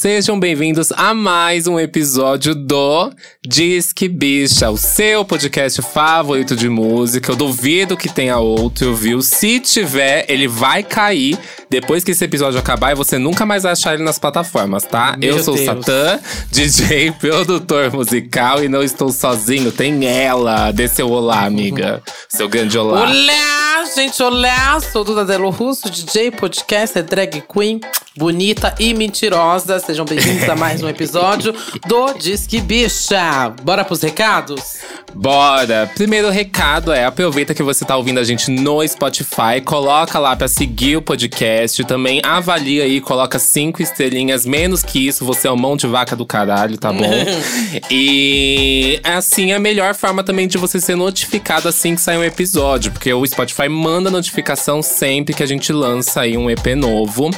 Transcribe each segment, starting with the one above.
Sejam bem-vindos a mais um episódio do Disque Bicha, o seu podcast favorito de música. Eu duvido que tenha outro, viu? Se tiver, ele vai cair depois que esse episódio acabar e você nunca mais vai achar ele nas plataformas, tá? Meu Eu sou Deus. o Satã, DJ, produtor musical e não estou sozinho. Tem ela. Dê seu olá, amiga. Seu grande olá. Olá, gente, olá! Sou Duda Delo Russo, DJ, podcaster, drag queen, bonita e mentirosa. Sejam bem-vindos a mais um episódio do Disque Bicha. Bora pros recados? Bora! Primeiro recado é: aproveita que você tá ouvindo a gente no Spotify, coloca lá pra seguir o podcast. Também avalia aí, coloca cinco estrelinhas. Menos que isso, você é um mão de vaca do caralho, tá bom? e assim é a melhor forma também de você ser notificado assim que sair um episódio, porque o Spotify manda notificação sempre que a gente lança aí um EP novo.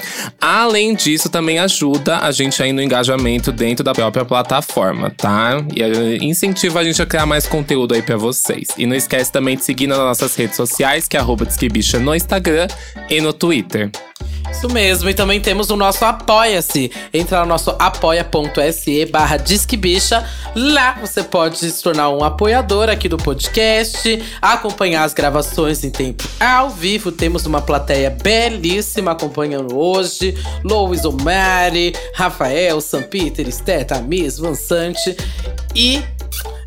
Além disso, também ajuda a gente aí no engajamento dentro da própria plataforma, tá? E incentiva a gente a criar mais conteúdo aí pra vocês. E não esquece também de seguir nas nossas redes sociais, que é arroba no Instagram e no Twitter. Isso mesmo, e também temos o nosso Apoia-se. Entra no nosso apoia.se barra Disquebicha. Lá você pode se tornar um apoiador aqui do podcast, acompanhar as gravações em tempo ao vivo. Temos uma plateia belíssima acompanhando hoje. Louis Omari, Rafael, Sam Peter, Esther, Tamis, Vansante. E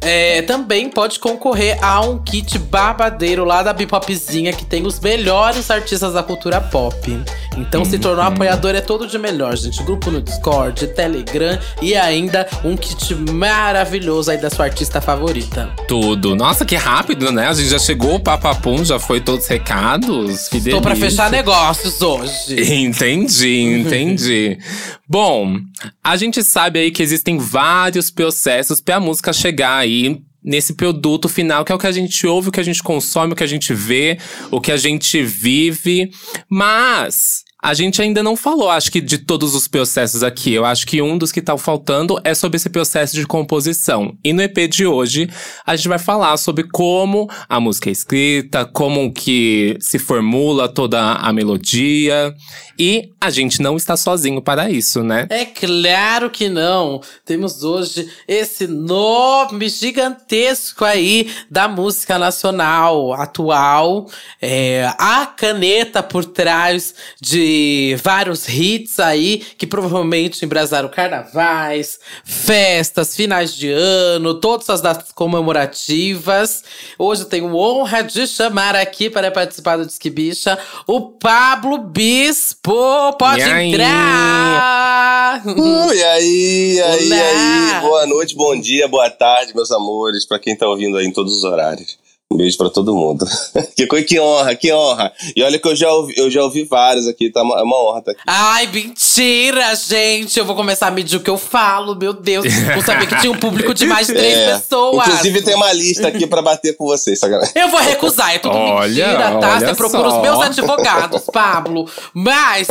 é, também pode concorrer a um kit babadeiro lá da Bipopzinha, que tem os melhores artistas da cultura pop. Então, se tornar apoiador é todo de melhor, gente. Grupo no Discord, Telegram e ainda um kit maravilhoso aí da sua artista favorita. Tudo. Nossa, que rápido, né? A gente já chegou, o papapum, já foi todos os recados. Que pra delícia. fechar negócios hoje. Entendi, entendi. Bom, a gente sabe aí que existem vários processos pra música chegar aí nesse produto final, que é o que a gente ouve, o que a gente consome, o que a gente vê, o que a gente vive. Mas a gente ainda não falou, acho que de todos os processos aqui. Eu acho que um dos que tá faltando é sobre esse processo de composição. E no EP de hoje, a gente vai falar sobre como a música é escrita, como que se formula toda a melodia. E a gente não está sozinho para isso, né? É claro que não. Temos hoje esse nome gigantesco aí da música nacional atual. É, a caneta por trás de vários hits aí que provavelmente embrasaram carnavais, festas, finais de ano, todas as datas comemorativas. Hoje eu tenho honra de chamar aqui para participar do Disque Bicha o Pablo Bispo. Pode E aí? entrar! Uh, e aí, e aí, e Olá. aí? Boa noite, bom dia, boa tarde, meus amores, pra quem tá ouvindo aí em todos os horários. Um beijo pra todo mundo. que coisa, que honra, que honra. E olha que eu já ouvi, eu já ouvi vários aqui, tá? uma- É uma honra tá aqui. Ai, mentira, gente! Eu vou começar a medir o que eu falo, meu Deus. Não sabia que tinha um público de mais de três É, pessoas. Inclusive tem uma lista aqui pra bater com vocês, sacanagem. Eu vou recusar, é tudo Olha, mentira, tá? olha Você procura só. os meus advogados, Pablo. Mas.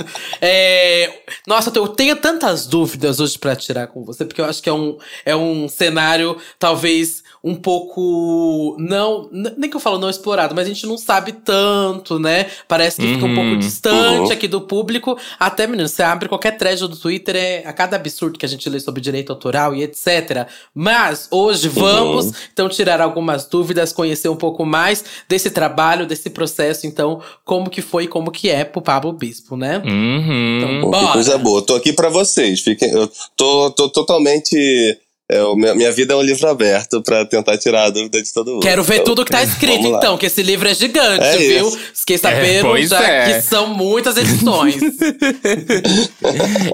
é, nossa, eu tenho tantas dúvidas hoje pra tirar com você, porque eu acho que é um, é um cenário, talvez, um pouco. Não. Nem que eu falo não explorado, mas a gente não sabe tanto, né? Parece que fica um pouco Uhum, distante uhum. aqui do público. Até, menino, você abre qualquer thread do Twitter, é a cada absurdo que a gente lê sobre direito autoral e etc. Mas hoje vamos, então, tirar algumas dúvidas, conhecer um pouco mais desse trabalho, desse processo. Então, como que foi e como que é pro Pablo Bispo, né? Uhum. Então, Pô, que coisa boa. Tô aqui pra vocês. Fiquem, eu tô, tô totalmente. É, o minha, minha vida é um livro aberto pra tentar tirar a dúvida de todo mundo. Quero ver Então, tudo que tá escrito, então, que esse livro é gigante, É viu? Fiquei É, sabendo pois já é. que são muitas edições.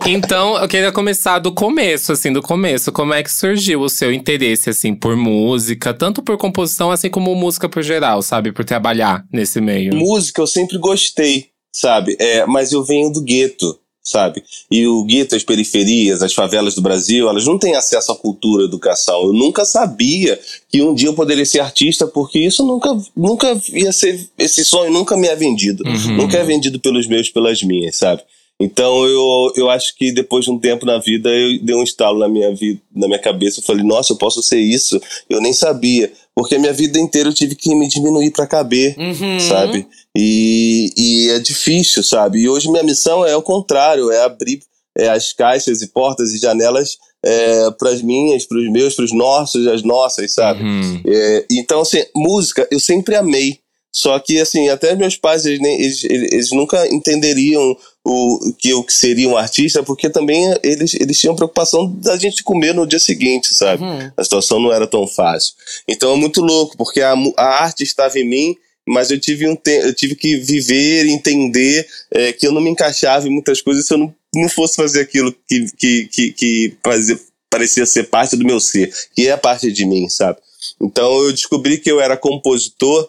Então, eu queria começar do começo, assim, do começo. Como é que surgiu o seu interesse, assim, por música? Tanto por composição, assim como música por geral, sabe? Por trabalhar nesse meio. Música eu sempre gostei, sabe? É, mas eu venho do gueto, sabe? E o gueto, as periferias, as favelas do Brasil, elas não têm acesso à cultura, à educação. Eu nunca sabia que um dia eu poderia ser artista, porque isso nunca, nunca ia ser. Esse sonho nunca me é vendido. Uhum. Nunca é vendido pelos meus, pelas minhas, sabe? Então eu, eu acho que depois de um tempo na vida eu dei um estalo na minha vida, na minha cabeça. Eu falei, nossa, eu posso ser isso. Eu nem sabia. Porque minha vida inteira eu tive que me diminuir pra caber, Uhum. sabe? E, e é difícil, sabe? E hoje minha missão é o contrário, é abrir, é, as caixas e portas e janelas é, para as minhas, para os meus, para os nossos, as nossas, sabe? Uhum. É, então, assim, música eu sempre amei. Só que, assim, até meus pais, eles, nem, eles, eles nunca entenderiam o que eu seria um artista, porque também eles, eles tinham preocupação da gente comer no dia seguinte, sabe? Uhum. A situação não era tão fácil. Então é muito louco, porque a, a arte estava em mim, mas eu tive, um te eu tive que viver entender é, que eu não me encaixava em muitas coisas se eu não, não fosse fazer aquilo que, que, que, que fazia- parecia ser parte do meu ser, que é parte de mim, sabe? Então eu descobri que eu era compositor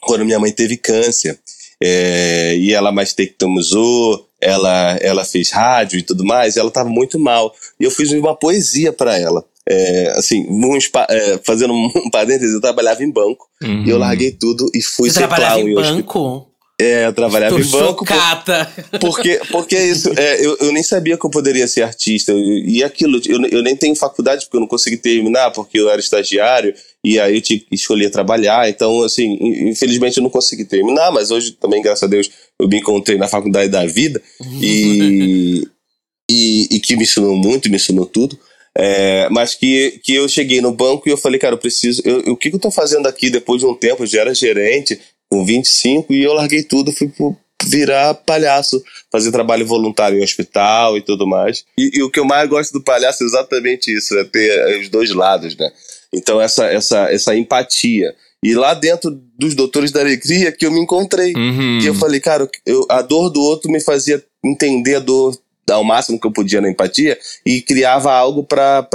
quando minha mãe teve câncer. É, e ela mastectomizou, ela, ela fez rádio e tudo mais, e ela estava muito mal. E eu fiz uma poesia para ela. É, assim, um, é, fazendo um parênteses, eu trabalhava em banco. Uhum. E eu larguei tudo e fui Você ser trabalhava clown. em banco? É, eu trabalhava Tô em banco. por- chocada. porque, porque é isso, é, eu, eu nem sabia que eu poderia ser artista. Eu- E aquilo, eu, eu nem tenho faculdade porque eu não consegui terminar, porque eu era estagiário, e aí eu tinha que escolher trabalhar. Então, assim, in- infelizmente eu não consegui terminar, mas hoje também, graças a Deus, eu me encontrei na faculdade da vida e, e, e que me ensinou muito, me ensinou tudo. É, mas que, que eu cheguei no banco e eu falei, cara, eu preciso. Eu, eu- o que, que eu tô fazendo aqui depois de um tempo? Eu já era gerente, com 25, e eu larguei tudo, fui pro, virar palhaço, fazer trabalho voluntário em hospital e tudo mais. E, e o que eu mais gosto do palhaço é exatamente isso, é ter os dois lados, né? Então, essa, essa, essa empatia. E lá dentro dos Doutores da Alegria que eu me encontrei. Uhum. E eu falei, cara, eu, a dor do outro me fazia entender a dor ao máximo que eu podia na empatia e criava algo pra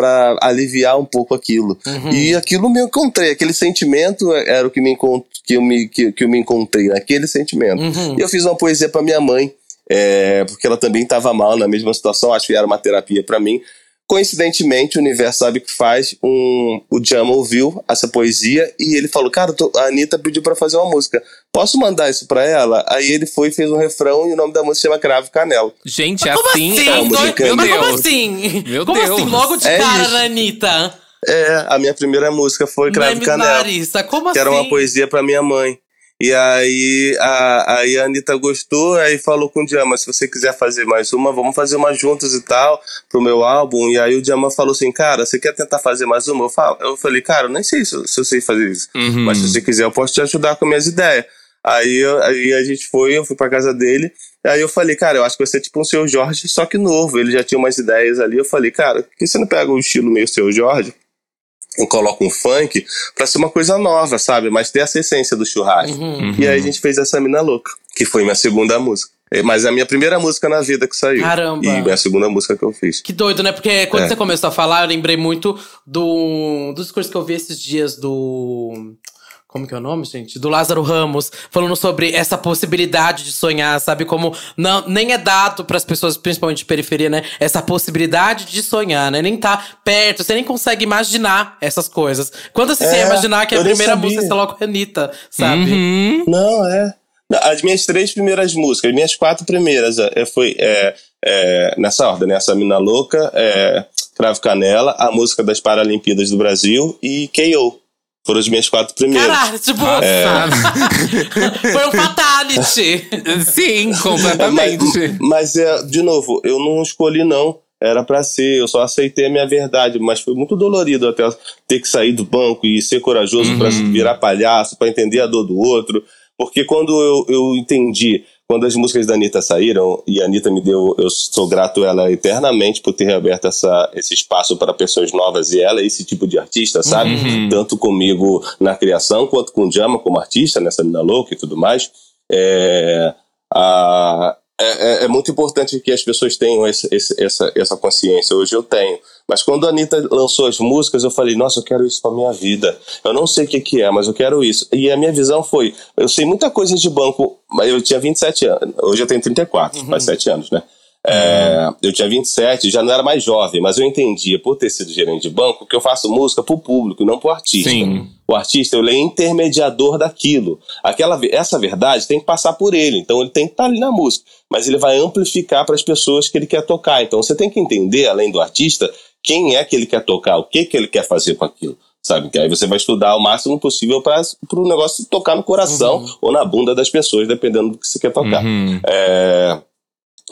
aliviar um pouco aquilo. Uhum. E aquilo me encontrei, aquele sentimento era o que, me encont que, eu, me, que, que eu me encontrei, naquele sentimento. Uhum. E eu fiz uma poesia pra minha mãe, é, porque ela também estava mal na mesma situação, acho que era uma terapia pra mim. Coincidentemente, o universo sabe o que faz. Um, o Jama ouviu essa poesia e ele falou: Cara, tô- a Anitta pediu pra fazer uma música. Posso mandar isso pra ela? Aí ele foi e fez um refrão e o nome da música chama Cravo Canela. Gente, é Como assim. assim? é Dois- musicante. Mas Meu como Deus. assim? Meu como Deus. assim? Logo de É cara isso. na Anitta. É, a minha primeira música foi Cravo Canela. Como que assim? era uma poesia pra minha mãe. E aí a, aí a Anitta gostou, aí falou com o Djama, se você quiser fazer mais uma, vamos fazer uma juntas e tal, pro meu álbum. E aí o Djama falou assim, cara, você quer tentar fazer mais uma? Eu, falo, eu falei, cara, eu nem sei se, eu- se eu sei fazer isso. Uhum. Mas se você quiser, eu posso te ajudar com minhas ideias. Aí, aí a gente foi, eu fui pra casa dele. Aí eu falei, cara, eu acho que vai ser tipo um seu Jorge, só que novo. Ele já tinha umas ideias ali. Eu falei, cara, por que você não pega o estilo meio seu Jorge e coloca um funk pra ser uma coisa nova, sabe? Mas ter essa essência do churrasco. Uhum. E aí a gente fez essa Mina Louca, que foi minha segunda música. É, Mas é a minha primeira música na vida que saiu. Caramba. E minha segunda música que eu fiz. Que doido, né? Porque quando É. você começou a falar, eu lembrei muito do, dos discursos que eu vi esses dias do. Como que é o nome, gente? Do Lázaro Ramos, falando sobre essa possibilidade de sonhar, sabe? Como não, nem é dado para as pessoas, principalmente de periferia, né? Essa possibilidade de sonhar, né? Nem tá perto, você nem consegue imaginar essas coisas. Quando você É, imaginar que a primeira sabia. música você logo Anitta, sabe? Uhum. Não, é. As minhas três primeiras músicas, as minhas quatro primeiras, é, foi é, é, nessa ordem, né? Essa Mina Louca, é, Cravo Canela, a música das Paralimpíadas do Brasil e K.O. Foram as minhas quatro primeiras. Caralho, tipo, Passada. foi um fatality. Sim, completamente. Mas, mas é, de novo, eu não escolhi, não. Era pra ser, eu só aceitei a minha verdade, mas foi muito dolorido até ter que sair do banco e ser corajoso pra virar palhaço, pra entender a dor do outro. Porque quando eu, eu entendi, quando as músicas da Anitta saíram, e a Anitta me deu, eu sou grato a ela eternamente por ter reaberto essa, esse espaço para pessoas novas, e ela é esse tipo de artista, sabe? Uhum. Tanto comigo na criação, quanto com o Jama como artista, nessa Mina Louca e tudo mais. É, a, é, é- é muito importante que as pessoas tenham esse- esse- essa, essa consciência. Hoje eu tenho. Mas quando a Anitta lançou as músicas, eu falei, nossa, eu quero isso pra minha vida. Eu não sei o que, que é, mas eu quero isso. E a minha visão foi: eu sei muita coisa de banco, mas eu tinha 27 anos. Hoje eu tenho 34, faz 7 anos, né? É, eu tinha 27, já não era mais jovem, mas eu entendia, por ter sido gerente de banco, que eu faço música pro público, não pro artista. Sim. O artista, ele é intermediador daquilo. Aquela, essa verdade tem que passar por ele, então ele tem que estar ali na música, mas ele vai amplificar para as pessoas que ele quer tocar. Então você tem que entender, além do artista, quem é que ele quer tocar, o que que ele quer fazer com aquilo. Sabe? Que aí você vai estudar o máximo possível para o negócio tocar no coração ou na bunda das pessoas, dependendo do que você quer tocar. Uhum. É,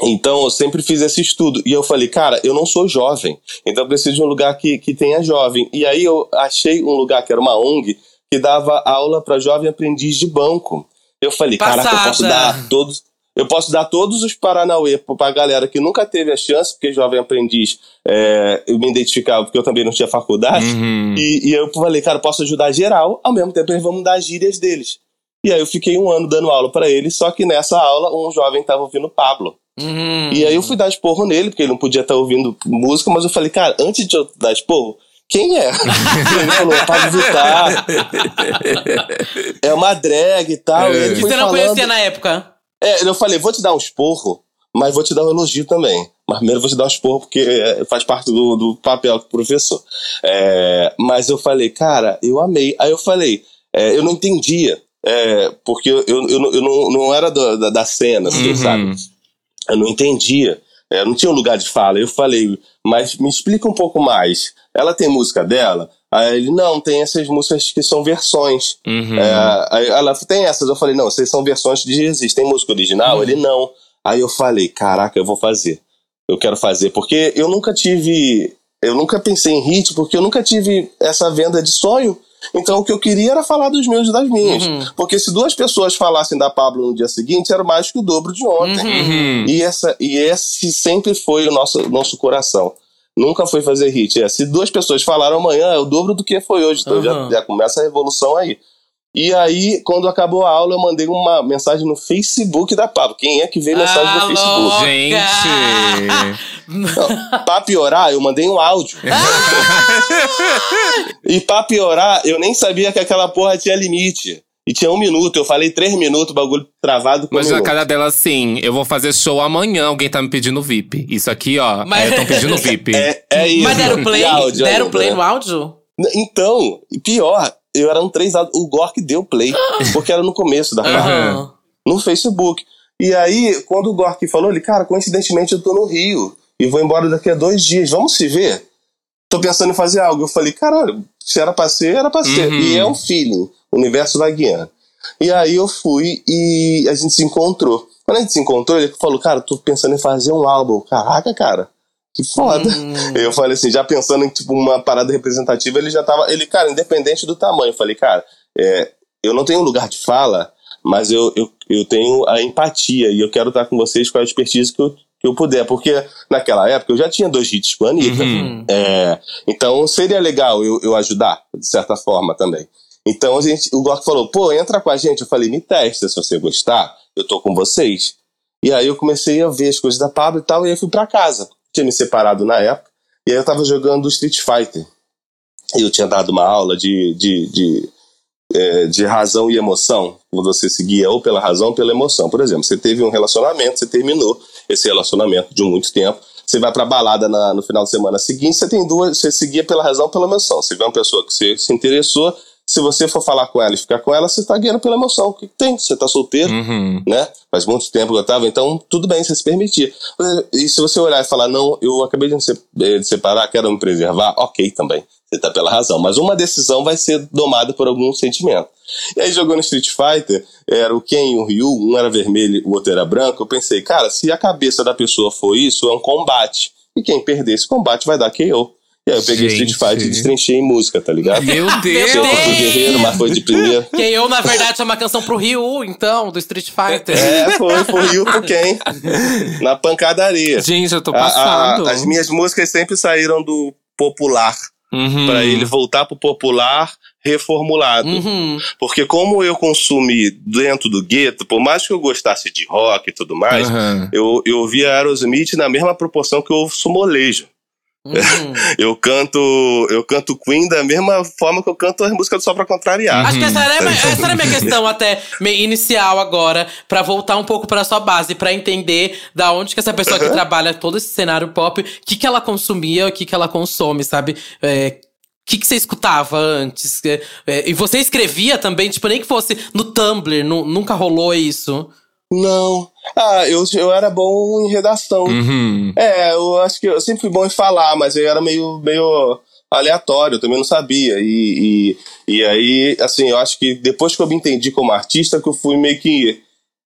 Então eu sempre fiz esse estudo. E eu falei, cara, eu não sou jovem. Então eu preciso de um lugar que, que tenha jovem. E aí eu achei um lugar que era uma ONG que dava aula para jovem aprendiz de banco. Eu falei, Passada. caraca, eu posso dar todos. Eu posso dar todos os Paranauê pra galera que nunca teve a chance, porque jovem aprendiz, é, eu me identificava porque eu também não tinha faculdade. Uhum. E, e eu falei, cara, posso ajudar geral, ao mesmo tempo eles vão mudar as gírias deles. E aí eu fiquei um ano dando aula para eles, só que nessa aula um jovem tava ouvindo Pablo. Uhum. E aí eu fui dar esporro nele, porque ele não podia estar ouvindo música, mas eu falei, cara, antes de eu dar esporro, quem é? ele falou, Pablo Vittar. é uma drag e tal. É. E ele você não falando- conhecia na época. É, eu falei, vou te dar um esporro, mas vou te dar um elogio também. Mas primeiro vou te dar um esporro, porque é, faz parte do, do papel do professor. É, mas eu falei, cara, eu amei. Aí eu falei, é, eu não entendia, é, porque eu, eu, eu, não- eu não, era do- da, da cena, assim, Uhum. sabe? Eu não entendia. É, não tinha um lugar de fala. Eu falei, mas me explica um pouco mais. Ela tem música dela? Aí ele, não, tem essas músicas que são versões. Uhum. É, ela tem essas. Eu falei, não, vocês são versões de Jesus. Tem música original? Ele, não. Aí eu falei, caraca, eu vou fazer. Eu quero fazer. Porque eu nunca tive. Eu nunca pensei em hit, porque eu nunca tive essa venda de sonho. Então o que eu queria era falar dos meus e das minhas. Uhum. Porque se duas pessoas falassem da Pablo no dia seguinte, era mais que o dobro de ontem. Uhum. E, essa, e esse sempre foi o nosso, nosso coração. Nunca foi fazer hit. É, se duas pessoas falaram amanhã, é o dobro do que foi hoje. Então Uhum. já, já começa a revolução aí. E aí, quando acabou a aula, eu mandei uma mensagem no Facebook da Pablo. Quem é que vê mensagem Ah, no Facebook? louca! Gente. Pra piorar, eu mandei um áudio. e pra piorar, eu nem sabia que aquela porra tinha limite. E tinha um minuto, eu falei três minutos, o bagulho travado com um Mas na minuto. cara dela, assim, eu vou fazer show amanhã, alguém tá me pedindo VIP. Isso aqui, ó, Mas- estão pedindo VIP. É, é isso. Mas deram play? E áudio deram play né? no áudio? Então, pior, eu era um três áudios. O Gork deu play, porque era no começo da parte, Aham. no Facebook. E aí, quando o Gork falou, ele, cara, coincidentemente eu tô no Rio e vou embora daqui a dois dias, vamos se ver? Tô pensando em fazer algo. Eu falei, caralho, se era pra ser, era pra ser. Uhum. E é um feeling, o universo vai guiando. E aí eu fui e a gente se encontrou. Quando a gente se encontrou, ele falou, cara, tô pensando em fazer um álbum. Caraca, cara, que foda. Hum. Eu falei assim, já pensando em tipo uma parada representativa, ele já tava. Ele, cara, independente do tamanho, eu falei, cara, é, eu não tenho lugar de fala, mas eu, eu, eu tenho a empatia e eu quero estar com vocês com a expertise que eu, que eu puder. Porque naquela época eu já tinha dois hits com a Anitta. Uhum. É, então seria legal eu, eu ajudar, de certa forma também. Então a gente, o Gork falou, pô, entra com a gente. Eu falei, me testa, se você gostar, eu tô com vocês. E aí eu comecei a ver as coisas da Pablo e tal, e aí eu fui pra casa. Tinha me separado na época, e aí eu tava jogando Street Fighter. E eu tinha dado uma aula de, de, de, é, de razão e emoção. Você seguia ou pela razão ou pela emoção. Por exemplo, você teve um relacionamento, você terminou esse relacionamento de muito tempo. Você vai pra balada na- no final de semana seguinte, você tem duas, você seguia pela razão ou pela emoção. Você vê uma pessoa que você se interessou, se você for falar com ela e ficar com ela, você tá guiando pela emoção. O que tem? Você tá solteiro, Uhum. né? Faz muito tempo que eu tava, então tudo bem, você se permitir. E se você olhar e falar, não, eu acabei de me eh, separar, quero me preservar, ok também. Você tá pela razão. Mas uma decisão vai ser domada por algum sentimento. E aí jogou no Street Fighter, era o Ken e o Ryu, um era vermelho, o outro era branco. Eu pensei, cara, se a cabeça da pessoa for isso, é um combate. E quem perder esse combate vai dar KO. E aí eu peguei Gente. Street Fighter e destrinchei em música, tá ligado? Meu Eu Deus! fui guerreiro, mas foi de primeiro. Que eu, na verdade, é uma canção pro Ryu, então, do Street Fighter. É, foi, foi Ryu pro Ken. Na pancadaria. Gente, eu tô A- a- passado. as minhas músicas sempre saíram do popular, Uhum. Pra ele voltar pro popular reformulado. Uhum. Porque como eu consumi dentro do gueto, por mais que eu gostasse de rock e tudo mais, Uhum. eu, eu ouvia Aerosmith na mesma proporção que eu ouço molejo. Uhum. Eu canto, eu canto Queen da mesma forma que eu canto as músicas do Só Pra Contrariar. Acho que essa era, essa era a minha questão até inicial agora, pra voltar um pouco pra sua base, pra entender da onde que essa pessoa que trabalha todo esse cenário pop, o que que ela consumia, o que que ela consome, sabe? É, o que, que você escutava antes? É, é, e você escrevia também, tipo, nem que fosse no Tumblr, nu- nunca rolou isso. Não. Ah, eu, eu era bom em redação. Uhum. É, eu acho que eu sempre fui bom em falar, mas eu era meio, meio aleatório, eu também não sabia. E, e, e aí, assim, eu acho que depois que eu me entendi como artista, que eu fui meio que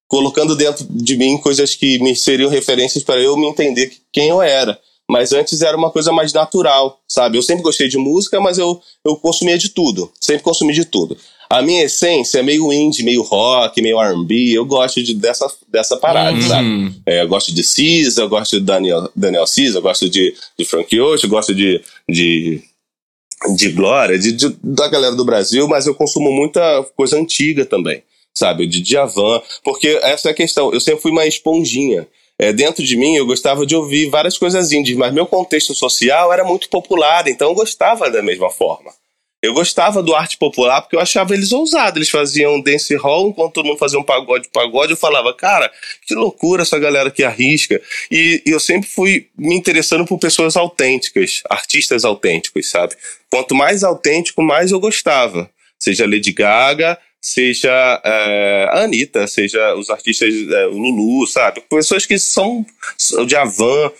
colocando dentro de mim coisas que me seriam referências para eu me entender quem eu era. Mas antes era uma coisa mais natural, sabe? Eu sempre gostei de música, mas eu, eu consumia de tudo. Sempre consumi de tudo. A minha essência é meio indie, meio rock, meio R&B. Eu gosto de, dessa, dessa parada, Uhum. sabe? É, eu gosto de Cisa, eu gosto de Daniel, Daniel Cisa, eu gosto de, de Frank Ocean, eu gosto de, de, de Glória, de, de- da galera do Brasil, mas eu consumo muita coisa antiga também, sabe? De Djavan, porque essa é a questão. Eu sempre fui uma esponjinha. É, dentro de mim, eu gostava de ouvir várias coisas indies, mas meu contexto social era muito popular, então eu gostava da mesma forma. Eu gostava do arte popular porque eu achava eles ousados. Eles faziam dance hall enquanto todo mundo fazia um pagode, pagode. Eu falava, cara, que loucura essa galera que arrisca. E, e eu sempre fui me interessando por pessoas autênticas, artistas autênticos, sabe? Quanto mais autêntico, mais eu gostava. Seja Lady Gaga, seja é, a Anitta, seja os artistas, é, o Lulu, sabe? Pessoas que são o Djavan.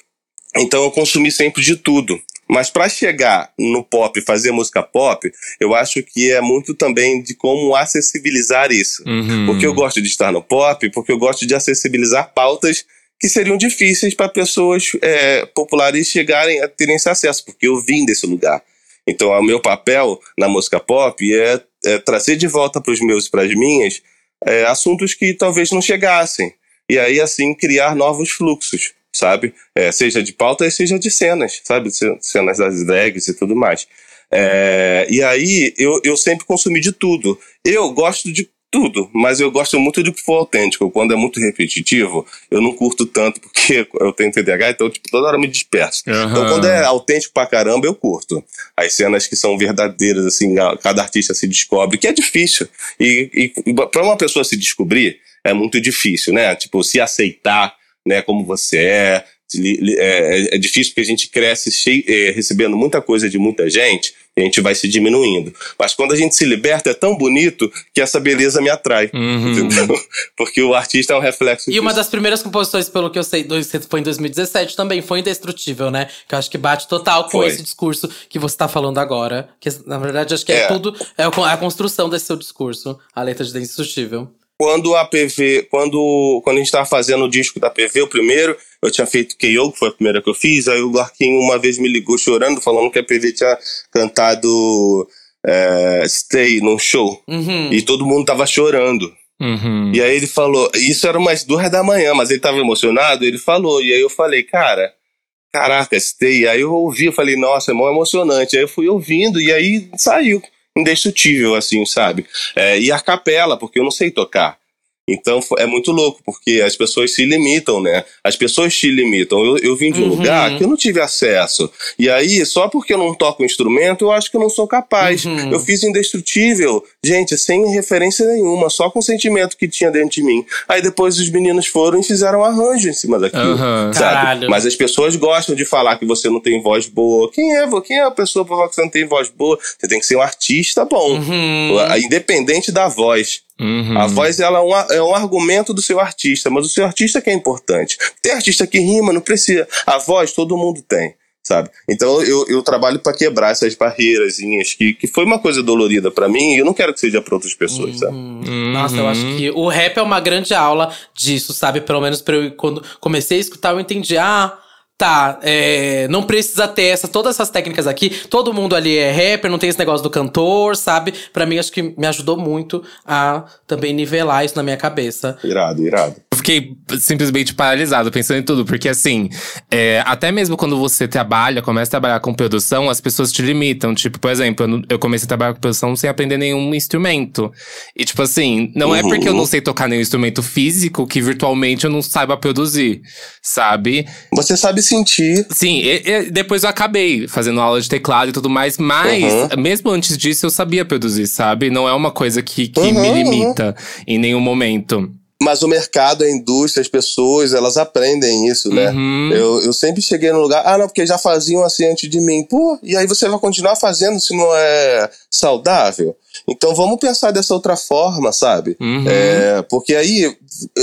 Então eu consumi sempre de tudo. Mas para chegar no pop e fazer música pop, eu acho que é muito também de como acessibilizar isso. Uhum. Porque eu gosto de estar no pop, porque eu gosto de acessibilizar pautas que seriam difíceis para pessoas é, populares chegarem a terem esse acesso, porque eu vim desse lugar. Então, o meu papel na música pop é, é trazer de volta para os meus e para as minhas é, assuntos que talvez não chegassem. E aí, assim, criar novos fluxos, sabe? É, seja de pautas, seja de cenas, sabe? Ce- Cenas das drags e tudo mais. É, e aí, eu, eu sempre consumi de tudo. Eu gosto de tudo, mas eu gosto muito do que for autêntico. Quando é muito repetitivo, eu não curto tanto, porque eu tenho TDAH, então, tipo, toda hora eu me disperso. Aham. Então, quando é autêntico pra caramba, eu curto. As cenas que são verdadeiras, assim, cada artista se descobre, que é difícil. E, e para uma pessoa se descobrir, é muito difícil, né? Tipo, se aceitar, né, como você é. Li- É, é difícil porque a gente cresce cheio, é, recebendo muita coisa de muita gente, e a gente vai se diminuindo. Mas quando a gente se liberta, é tão bonito que essa beleza me atrai. Uhum. Entendeu? Porque o artista é um reflexo E uma disso. das primeiras composições, pelo que eu sei, foi em 2017 também, foi Indestrutível, né? Que eu acho que bate total com Foi. esse discurso que você tá falando agora. Que, na verdade, acho que é, É. tudo. É a construção desse seu discurso, a letra de Indestrutível. Quando a PV, quando, quando a gente tava fazendo o disco da PV, o primeiro, eu tinha feito KO, que foi a primeira que eu fiz, aí o Larquinho uma vez me ligou chorando, falando que a PV tinha cantado é, Stay num show. Uhum. E todo mundo tava chorando. Uhum. E aí ele falou, isso era umas duas da manhã, mas ele tava emocionado, ele falou, e aí eu falei, cara, caraca, Stay. Aí eu ouvi, eu falei, nossa, é mó emocionante. Aí eu fui ouvindo, e aí saiu. Indestrutível, assim, sabe? É, e a capela, porque eu não sei tocar. Então é muito louco, porque as pessoas se limitam, né? As pessoas te limitam. Eu, eu vim de um Uhum. lugar que eu não tive acesso. E aí, só porque eu não toco instrumento, eu acho que eu não sou capaz. Uhum. Eu fiz Indestrutível, gente, sem referência nenhuma, só com o sentimento que tinha dentro de mim. Aí depois os meninos foram e fizeram um arranjo em cima daquilo. Aham. Sabe? Mas as pessoas gostam de falar que você não tem voz boa. Quem é, quem é a pessoa pra falar que você não tem voz boa? Você tem que ser um artista bom. Uhum. Independente da voz. Uhum. A voz ela é, um, é um argumento do seu artista, mas o seu artista que é importante. Tem artista que rima, não precisa. A voz todo mundo tem, sabe? Então eu, eu trabalho para quebrar essas barreiras que, que foi uma coisa dolorida para mim e eu não quero que seja para outras pessoas, sabe? Uhum. Nossa, eu acho que o rap é uma grande aula disso, sabe? Pelo menos pra eu, quando comecei a escutar, eu entendi. Ah, tá, é, não precisa ter essa, todas essas técnicas aqui. Todo mundo ali é rapper, não tem esse negócio do cantor, sabe? Pra mim, acho que me ajudou muito a também nivelar isso na minha cabeça. Irado, irado. Fiquei simplesmente paralisado pensando em tudo, porque assim, é, até mesmo quando você trabalha, começa a trabalhar com produção, as pessoas te limitam. Tipo, por exemplo, eu, comecei a trabalhar com produção sem aprender nenhum instrumento. E tipo assim, não é Uhum. porque eu não sei tocar nenhum instrumento físico que virtualmente eu não saiba produzir, sabe? Você sabe sentir. Sim, e- e depois eu acabei fazendo aula de teclado e tudo mais, mas Uhum. mesmo antes disso eu sabia produzir, sabe? Não é uma coisa que, que Uhum, me uhum. limita em nenhum momento. Mas o mercado, a indústria, as pessoas, elas aprendem isso, né? Uhum. Eu, eu sempre cheguei no lugar, ah, não, porque já faziam assim antes de mim. Pô, e aí você vai continuar fazendo se não é saudável? Então vamos pensar dessa outra forma, sabe? Uhum. É, porque aí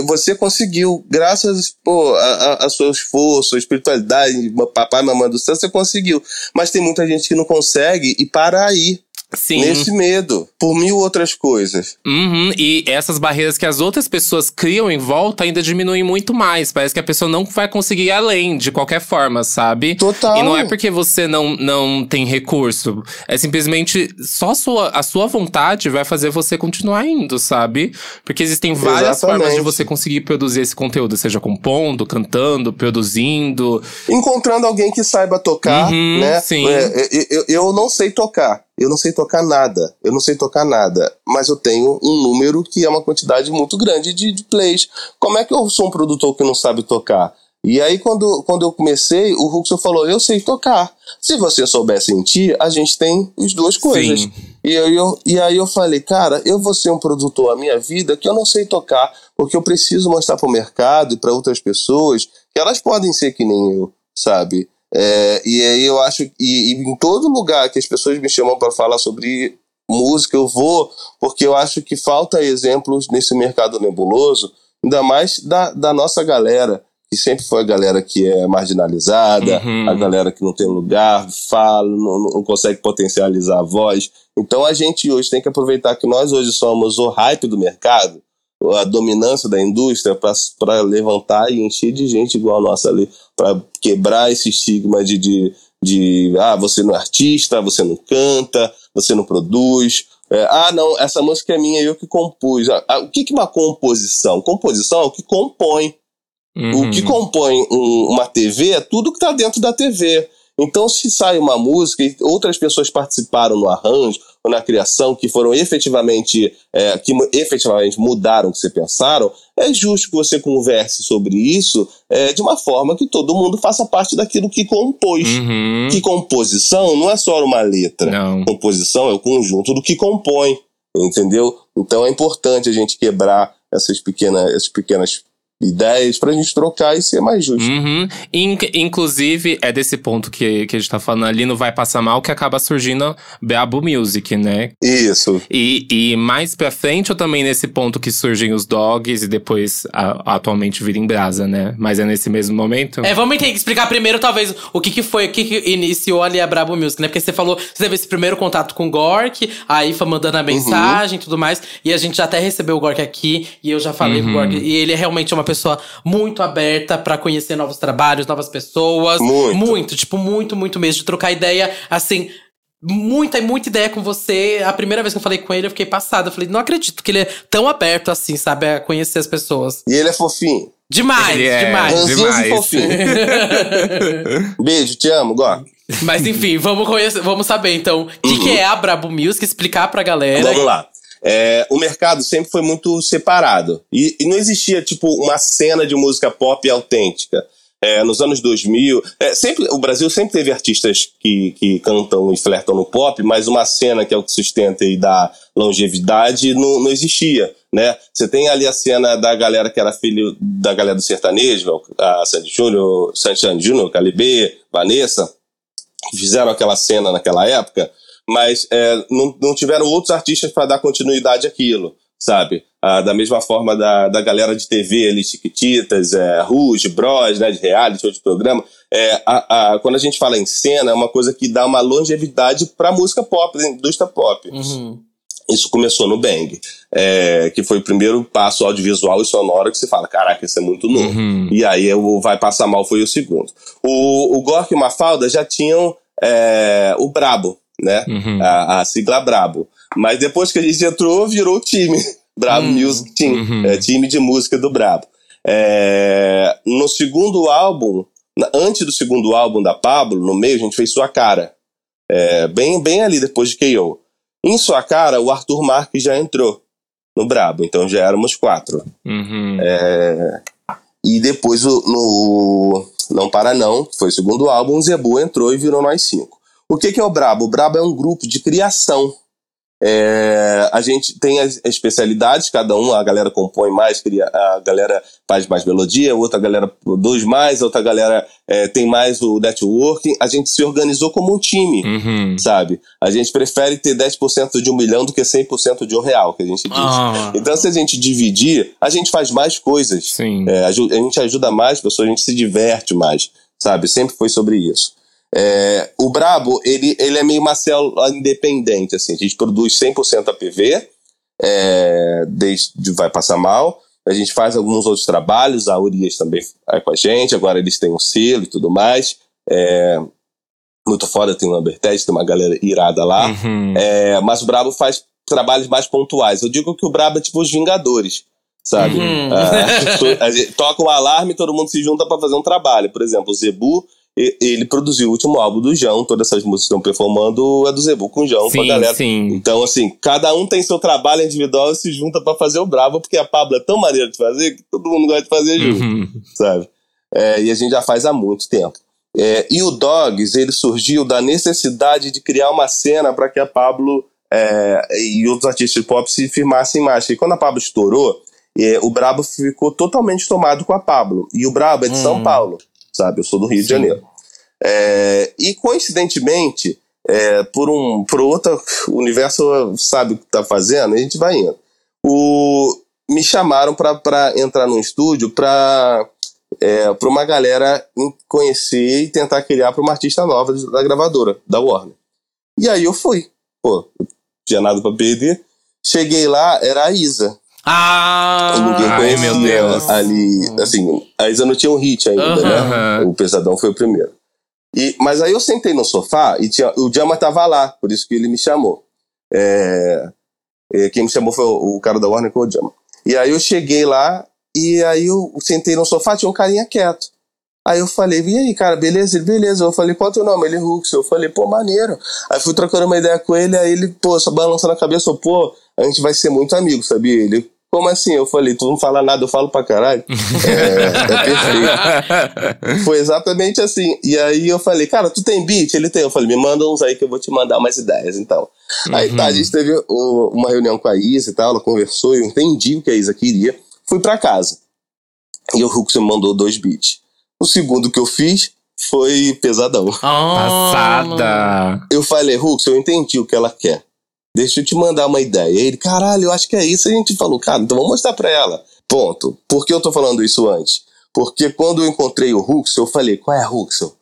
você conseguiu, graças pô, a, a, a seu esforço, a espiritualidade, papai, mamãe do céu, você conseguiu. Mas tem muita gente que não consegue e para aí. Sim. Nesse medo, por mil outras coisas. Uhum, e essas barreiras que as outras pessoas criam em volta ainda diminuem muito mais. Parece que a pessoa não vai conseguir ir além, de qualquer forma, sabe? Total. E não é porque você não, não tem recurso. É simplesmente só a sua, a sua vontade vai fazer você continuar indo, sabe? Porque existem várias Exatamente. formas de você conseguir produzir esse conteúdo, seja compondo, cantando, produzindo. Encontrando alguém que saiba tocar, Uhum, né? sim. É, eu, eu, eu não sei tocar. Eu não sei tocar nada. Eu não sei tocar nada. Mas eu tenho um número que é uma quantidade muito grande de, de plays. Como é que eu sou um produtor que não sabe tocar? E aí, quando, quando eu comecei, o Ruxo falou: Eu sei tocar. Se você souber sentir, a gente tem as duas coisas. Sim. E, eu, eu- e aí eu falei, cara, eu vou ser um produtor a minha vida que eu não sei tocar, porque eu preciso mostrar para o mercado e para outras pessoas que elas podem ser que nem eu, sabe? É, e aí eu acho, e, e em todo lugar que as pessoas me chamam para falar sobre música, eu vou, porque eu acho que falta exemplos nesse mercado nebuloso, ainda mais da, da nossa galera, que sempre foi a galera que é marginalizada, Uhum. a galera que não tem lugar, fala, não, não consegue potencializar a voz. Então a gente hoje tem que aproveitar que nós hoje somos o hype do mercado, a dominância da indústria, para levantar e encher de gente igual a nossa ali, para quebrar esse estigma de, de, de ah, você não é artista, você não canta, você não produz. É, ah, não, essa música é minha, eu que compus. Ah, ah, o que, que é uma composição? Composição é o que compõe. Uhum. O que compõe um- uma TV é tudo que está dentro da TV. Então, se sai uma música e outras pessoas participaram no arranjo ou na criação, que foram efetivamente, é, que efetivamente mudaram o que você pensaram, é justo que você converse sobre isso é, de uma forma que todo mundo faça parte daquilo que compôs. Uhum. Que composição não é só uma letra. Não. Composição é o conjunto do que compõe, entendeu? Então é importante a gente quebrar essas pequenas, essas pequenas ideias pra gente trocar e ser mais justo. Uhum. In- inclusive, é desse ponto que, que a gente tá falando ali no Vai Passar Mal que acaba surgindo Beabu Music, né? Isso. E, e mais pra frente, ou também nesse ponto que surgem os dogs e depois a- atualmente vira em brasa, né? Mas é nesse mesmo momento? É, vamos ter que explicar primeiro, talvez, o que, que foi, o que, que iniciou ali a Brabo Music, né? Porque você falou, você teve esse primeiro contato com o Gork, aí foi mandando a mensagem e tudo mais. E a gente já até recebeu o Gork aqui, e eu já falei com o Gork. E ele é realmente uma pessoa muito aberta pra conhecer novos trabalhos, novas pessoas. Muito. Muito, tipo, muito, muito mesmo. De trocar ideia, assim. Muita, muita ideia com você. A primeira vez que eu falei com ele, eu fiquei passada. Eu falei, não acredito que ele é tão aberto assim, sabe? A conhecer as pessoas. E ele é fofinho. Demais, Ele é demais. Demais. e fofinho. Beijo, te amo, Gó. Mas enfim, vamos conhecer, vamos saber então o que, Uhum. que é a Brabo Music, explicar pra galera. Vamos lá. É, o mercado sempre foi muito separado. E, e não existia, tipo, uma cena de música pop autêntica. É, nos anos 2000, é, sempre, o Brasil sempre teve artistas que, que cantam e flertam no pop, mas uma cena que é o que sustenta e dá longevidade não, não existia, né? Você tem ali a cena da galera que era filho da galera do sertanejo, a Sandy Júnior, Sandy Júnior, Calibê, Vanessa, que fizeram aquela cena naquela época, mas é, não, não tiveram outros artistas para dar continuidade àquilo, sabe? Ah, da mesma forma da, da galera de TV ali, Chiquititas, é, Rouge, Bros, né, de reality, show de programa. É, a, a, quando a gente fala em cena, é uma coisa que dá uma longevidade para música pop, da indústria pop. Uhum. Isso começou no Bang, é, que foi o primeiro passo audiovisual e sonoro que você fala, caraca, isso é muito novo. Uhum. E aí o Vai Passar Mal foi o segundo. O, o Gork e o Mafalda já tinham é, o Brabo, né? Uhum. A, a sigla Brabo. Mas depois que a gente entrou, virou o time. Brabo Hum. Music Team. Uhum. É, time de música do Brabo. É, no segundo álbum, antes do segundo álbum da Pablo, no meio, a gente fez Sua Cara. É, bem, bem ali depois de KO. Em Sua Cara, o Arthur Marques já entrou no Brabo. Então já éramos quatro. Uhum. É, e depois no Não Para Não, que foi o segundo álbum, o Zebu entrou e virou nós cinco. O que, que é o Brabo? O Brabo é um grupo de criação. É, a gente tem as especialidades, cada um, a galera compõe mais, cria, a galera faz mais melodia, outra galera produz mais, outra galera é, tem mais o networking. A gente se organizou como um time, Uhum. sabe? A gente prefere ter 10% de um milhão do que 100% de um real, que a gente diz. Ah. Então, se a gente dividir, a gente faz mais coisas. Sim. É, a gente ajuda mais pessoas, a gente se diverte mais, sabe? Sempre foi sobre isso. É, o Brabo, ele, ele é meio uma célula independente, assim. A gente produz 100% APV, é, desde Vai Passar Mal. A gente faz alguns outros trabalhos, a Urias também é com a gente, agora eles têm um selo e tudo mais. É, muito foda, tem o Lambertet, tem uma galera irada lá. Uhum. É, mas o Brabo faz trabalhos mais pontuais. Eu digo que o Brabo é tipo os Vingadores, sabe? Uhum. Ah, a gente toca um alarme e todo mundo se junta pra fazer um trabalho. Por exemplo, o Zebu, ele produziu o último álbum do João, todas essas músicas que estão performando é do Zebu com o João, com a Sim, galera. sim. Então, assim, cada um tem seu trabalho individual e se junta pra fazer o Brabo, porque a Pablo é tão maneira de fazer que todo mundo gosta de fazer junto Uhum. sabe? É, e a gente já faz há muito tempo. É, e o Dogs, ele surgiu da necessidade de criar uma cena para que a Pablo é, e outros artistas de pop se firmassem mais. E quando a Pablo estourou, é, o Brabo ficou totalmente tomado com a Pablo. E o Brabo é de São Hum. Paulo, sabe? Eu sou do Rio de Sim. Janeiro. É, e coincidentemente, é, por um por outro universo sabe o que tá fazendo, a gente vai indo. O, me chamaram para entrar no estúdio para é, para uma galera conhecer e tentar criar para uma artista nova da gravadora, da Warner. E aí eu fui. Pô, não tinha nada para perder. Cheguei lá, era a Isa. Ah! Ninguém Ai, meu Deus. ali. Assim, a Isa não tinha um hit ainda, né? O Pesadão foi o primeiro. E, mas aí eu sentei no sofá e tinha, o Jama tava lá, por isso que ele me chamou. É, é, quem me chamou foi o, o cara da Warner, que foi o Jama. E aí eu cheguei lá e aí eu sentei no sofá, tinha um carinha quieto. Aí eu falei, e aí, cara, beleza? Ele, beleza. Eu falei, qual é o teu nome? Ele, Rux. Eu falei, pô, maneiro. Aí fui trocando uma ideia com ele, aí ele, pô, só balançando a cabeça, pô, a gente vai ser muito amigo, sabia? Ele, como assim? Eu falei, tu não fala nada, eu falo pra caralho. é, é perfeito. Foi exatamente assim. E aí eu falei, cara, tu tem beat? Ele tem. Eu falei, me manda uns aí que eu vou te mandar umas ideias, então. Aí tá, a gente teve o- uma reunião com a Isa e tal, ela conversou, eu entendi o que a Isa queria. Fui pra casa. E o Hulk me mandou dois beats. O segundo que eu fiz foi pesadão. Ah, Passada. Eu falei, Hulk, eu entendi o que ela quer. Deixa eu te mandar uma ideia. E ele, caralho, eu acho que é isso. A gente falou, cara, então vamos mostrar pra ela. Ponto. Por que eu tô falando isso antes? Porque quando eu encontrei o Huxel, eu falei, qual é, Huxel?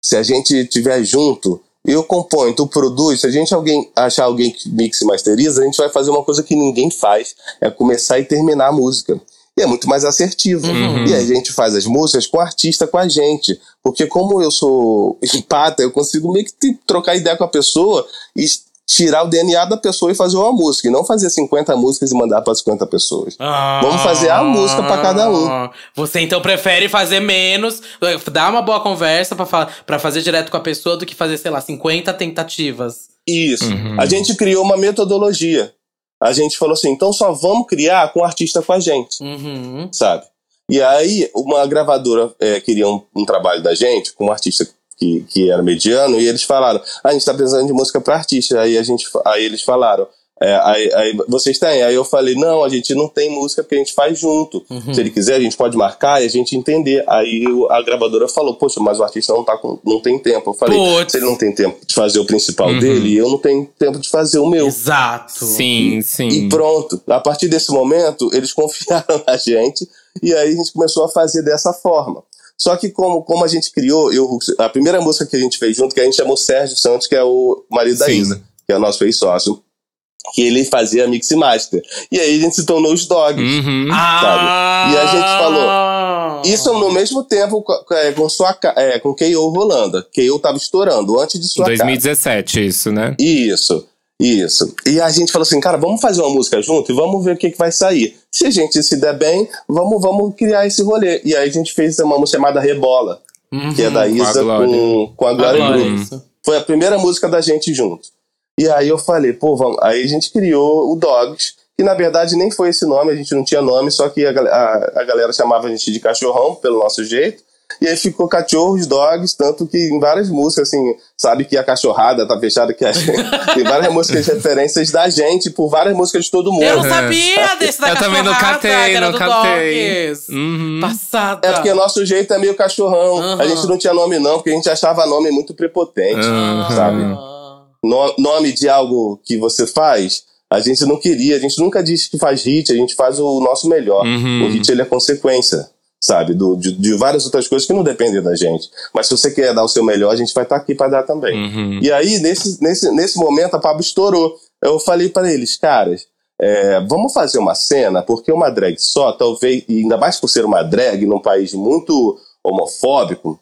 Se a gente estiver junto, eu componho, tu produz, se a gente alguém achar alguém que mixe e masteriza, a gente vai fazer uma coisa que ninguém faz, é começar e terminar a música. E é muito mais assertivo. Uhum. E a gente faz as músicas com o artista com a gente. Porque como eu sou empata, eu consigo meio que trocar ideia com a pessoa e tirar o DNA da pessoa e fazer uma música. E não fazer 50 músicas e mandar para 50 pessoas. Ah. Vamos fazer a música pra cada um. Você então prefere fazer menos, dar uma boa conversa pra fazer direto com a pessoa do que fazer, sei lá, 50 tentativas. Isso. Uhum. A gente criou uma metodologia. A gente falou assim, então só vamos criar com o artista com a gente, Uhum. sabe? E aí, uma gravadora é, queria um, um trabalho da gente, com um artista que, que era mediano, e eles falaram, ah, a gente tá precisando de música para artista. Aí, a gente, aí eles falaram, é, aí, aí vocês têm? Aí eu falei, não, a gente não tem música porque a gente faz junto. Uhum. Se ele quiser, a gente pode marcar e a gente entender. Aí o- a gravadora falou, poxa, mas o artista não, tá com, não tem tempo. Eu falei, Putz. se ele não tem tempo de fazer o principal Uhum. dele, eu não tenho tempo de fazer o meu. Exato. Sim, sim. E pronto. A partir desse momento, eles confiaram na gente e aí a gente começou a fazer dessa forma. Só que como, como a gente criou, eu, a primeira música que a gente fez junto, que a gente chamou Sérgio Santos, que é o marido da Sim. Isa, que é o nosso ex-sócio, que ele fazia mix e master. E aí a gente se tornou os dogs. Uhum. Ah, E a gente falou, Isso no mesmo tempo com, é, com, sua, é, com K.O. Rolanda. K.O. tava estourando antes de sua casa. 2017, isso, né? Isso, isso. E a gente falou assim, cara, vamos fazer uma música junto e vamos ver o que, que vai sair. Se a gente se der bem, vamos, vamos criar esse rolê. E aí a gente fez uma música chamada Rebola, Uhum. que é da com a Isa Glória. com, com a Glória. Foi a primeira música da gente junto. E aí eu falei, pô, vamos. Aí a gente criou o Dogs, que na verdade nem foi esse nome, a gente não tinha nome, só que a, a, a galera chamava a gente de cachorrão, pelo nosso jeito. E aí ficou cachorros, dogs, tanto que em várias músicas, assim, sabe que a cachorrada tá fechada, que a gente, tem várias músicas referências da gente, por várias músicas de todo mundo. Eu não sabia desse da Eu também não catei, não do catei. Uhum. Passada. É porque nosso jeito é meio cachorrão. Aham. A gente não tinha nome, não, porque a gente achava nome muito prepotente, Aham. sabe? No- nome de algo que você faz, a gente não queria. A gente nunca disse que faz hit, a gente faz o nosso melhor. Uhum. O hit ele é consequência, sabe? Do, de, de várias outras coisas que não dependem da gente. Mas se você quer dar o seu melhor, a gente vai estar aqui para dar também. Uhum. E aí, nesse, nesse, nesse momento, a Pablo estourou. Eu falei para eles, caras, é, vamos fazer uma cena, porque uma drag só, talvez, e ainda mais por ser uma drag num país muito homofóbico,